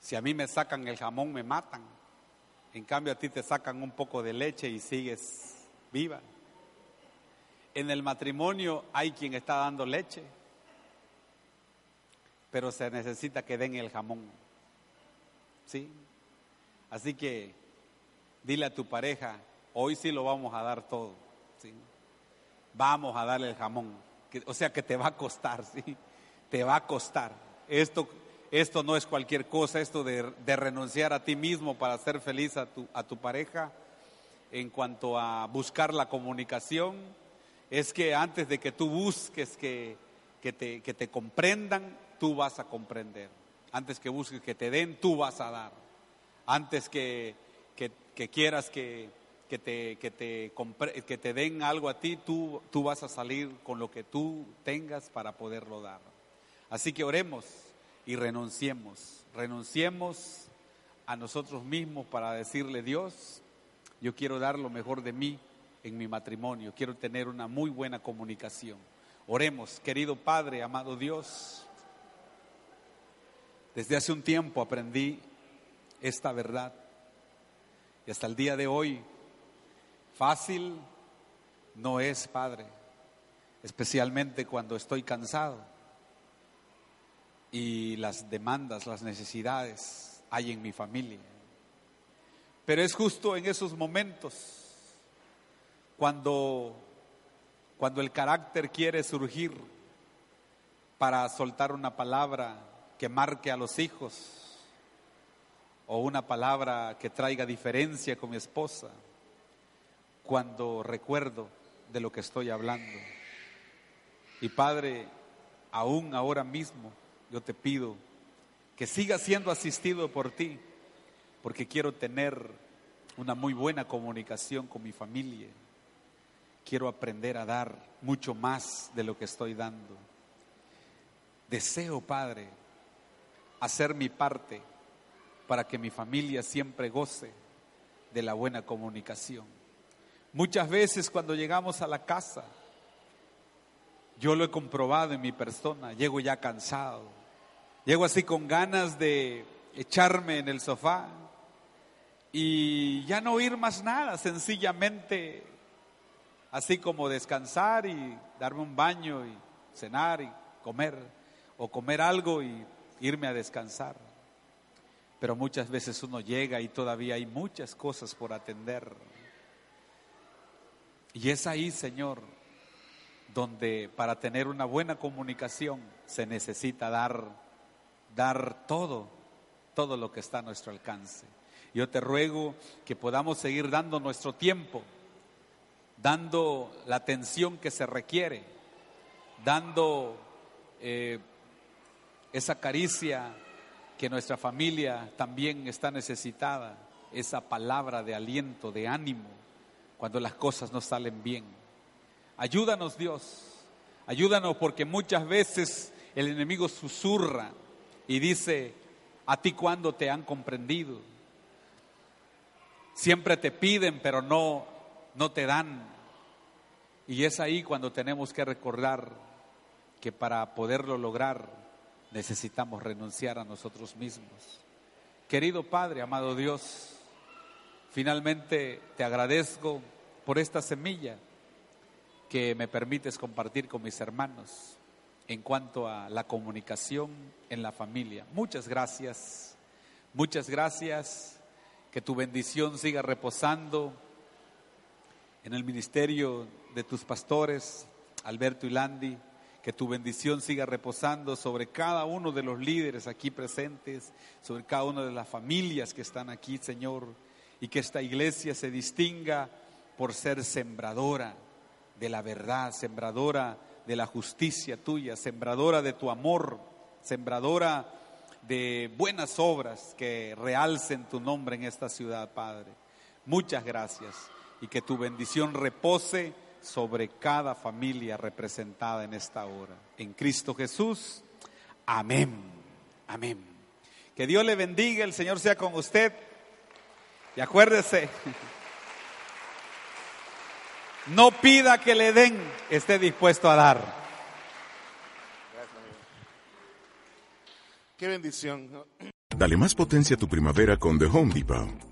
Si a mí me sacan el jamón, me matan. En cambio a ti te sacan un poco de leche y sigues viva. En el matrimonio hay quien está dando leche, pero se necesita que den el jamón. ¿Sí? Así que dile a tu pareja, hoy sí lo vamos a dar todo. ¿sí? Vamos a darle el jamón. o sea que te va a costar, ¿sí? Te va a costar. Esto esto no es cualquier cosa, esto de, renunciar a ti mismo para ser feliz a tu, a tu pareja. En cuanto a buscar la comunicación, es que antes de que tú busques que, que, te, que te comprendan, tú vas a comprender. Antes que busques que te den, tú vas a dar. Antes que, que quieras que, que te, que, te, que te den algo a ti, tú, tú vas a salir con lo que tú tengas para poderlo dar. Así que oremos y renunciemos, renunciemos a nosotros mismos para decirle, Dios, yo quiero dar lo mejor de mí en mi matrimonio, quiero tener una muy buena comunicación. Oremos, querido Padre, amado Dios, desde hace un tiempo aprendí esta verdad y hasta el día de hoy fácil no es, Padre, especialmente cuando estoy cansado y las demandas, las necesidades hay en mi familia. Pero es justo en esos momentos cuando, cuando el carácter quiere surgir para soltar una palabra que marque a los hijos o una palabra que traiga diferencia con mi esposa, cuando recuerdo de lo que estoy hablando. Y Padre, aún ahora mismo, yo te pido que siga siendo asistido por ti, porque quiero tener una muy buena comunicación con mi familia. Quiero aprender a dar mucho más de lo que estoy dando. Deseo, Padre, hacer mi parte para que mi familia siempre goce de la buena comunicación. Muchas veces cuando llegamos a la casa, yo lo he comprobado en mi persona, llego ya cansado, llego así con ganas de echarme en el sofá y ya no oír más nada, sencillamente así como descansar y darme un baño y cenar y comer o comer algo y irme a descansar. Pero muchas veces uno llega y todavía hay muchas cosas por atender. Y es ahí, Señor, donde para tener una buena comunicación se necesita dar, dar todo, todo lo que está a nuestro alcance. Yo te ruego que podamos seguir dando nuestro tiempo, dando la atención que se requiere, dando eh, esa caricia que nuestra familia también está necesitada, esa palabra de aliento, de ánimo, cuando las cosas no salen bien. Ayúdanos Dios, ayúdanos porque muchas veces el enemigo susurra y dice, a ti cuando te han comprendido, Siempre te piden, pero no, no te dan. Y es ahí cuando tenemos que recordar que para poderlo lograr necesitamos renunciar a nosotros mismos. Querido Padre, amado Dios, finalmente te agradezco por esta semilla que me permites compartir con mis hermanos en cuanto a la comunicación en la familia. Muchas gracias, muchas gracias que tu bendición siga reposando en el ministerio de tus pastores, Alberto y Landy, que tu bendición siga reposando sobre cada uno de los líderes aquí presentes, sobre cada una de las familias que están aquí, Señor, y que esta iglesia se distinga por ser sembradora de la verdad, sembradora de la justicia tuya, sembradora de tu amor, sembradora de buenas obras que realcen tu nombre en esta ciudad, Padre. Muchas gracias y que tu bendición repose sobre cada familia representada en esta hora. En Cristo Jesús. Amén. Amén. Que Dios le bendiga, el Señor sea con usted. Y acuérdese, no pida que le den, esté dispuesto a dar. Qué bendición. Dale más potencia a tu primavera con The Home Depot.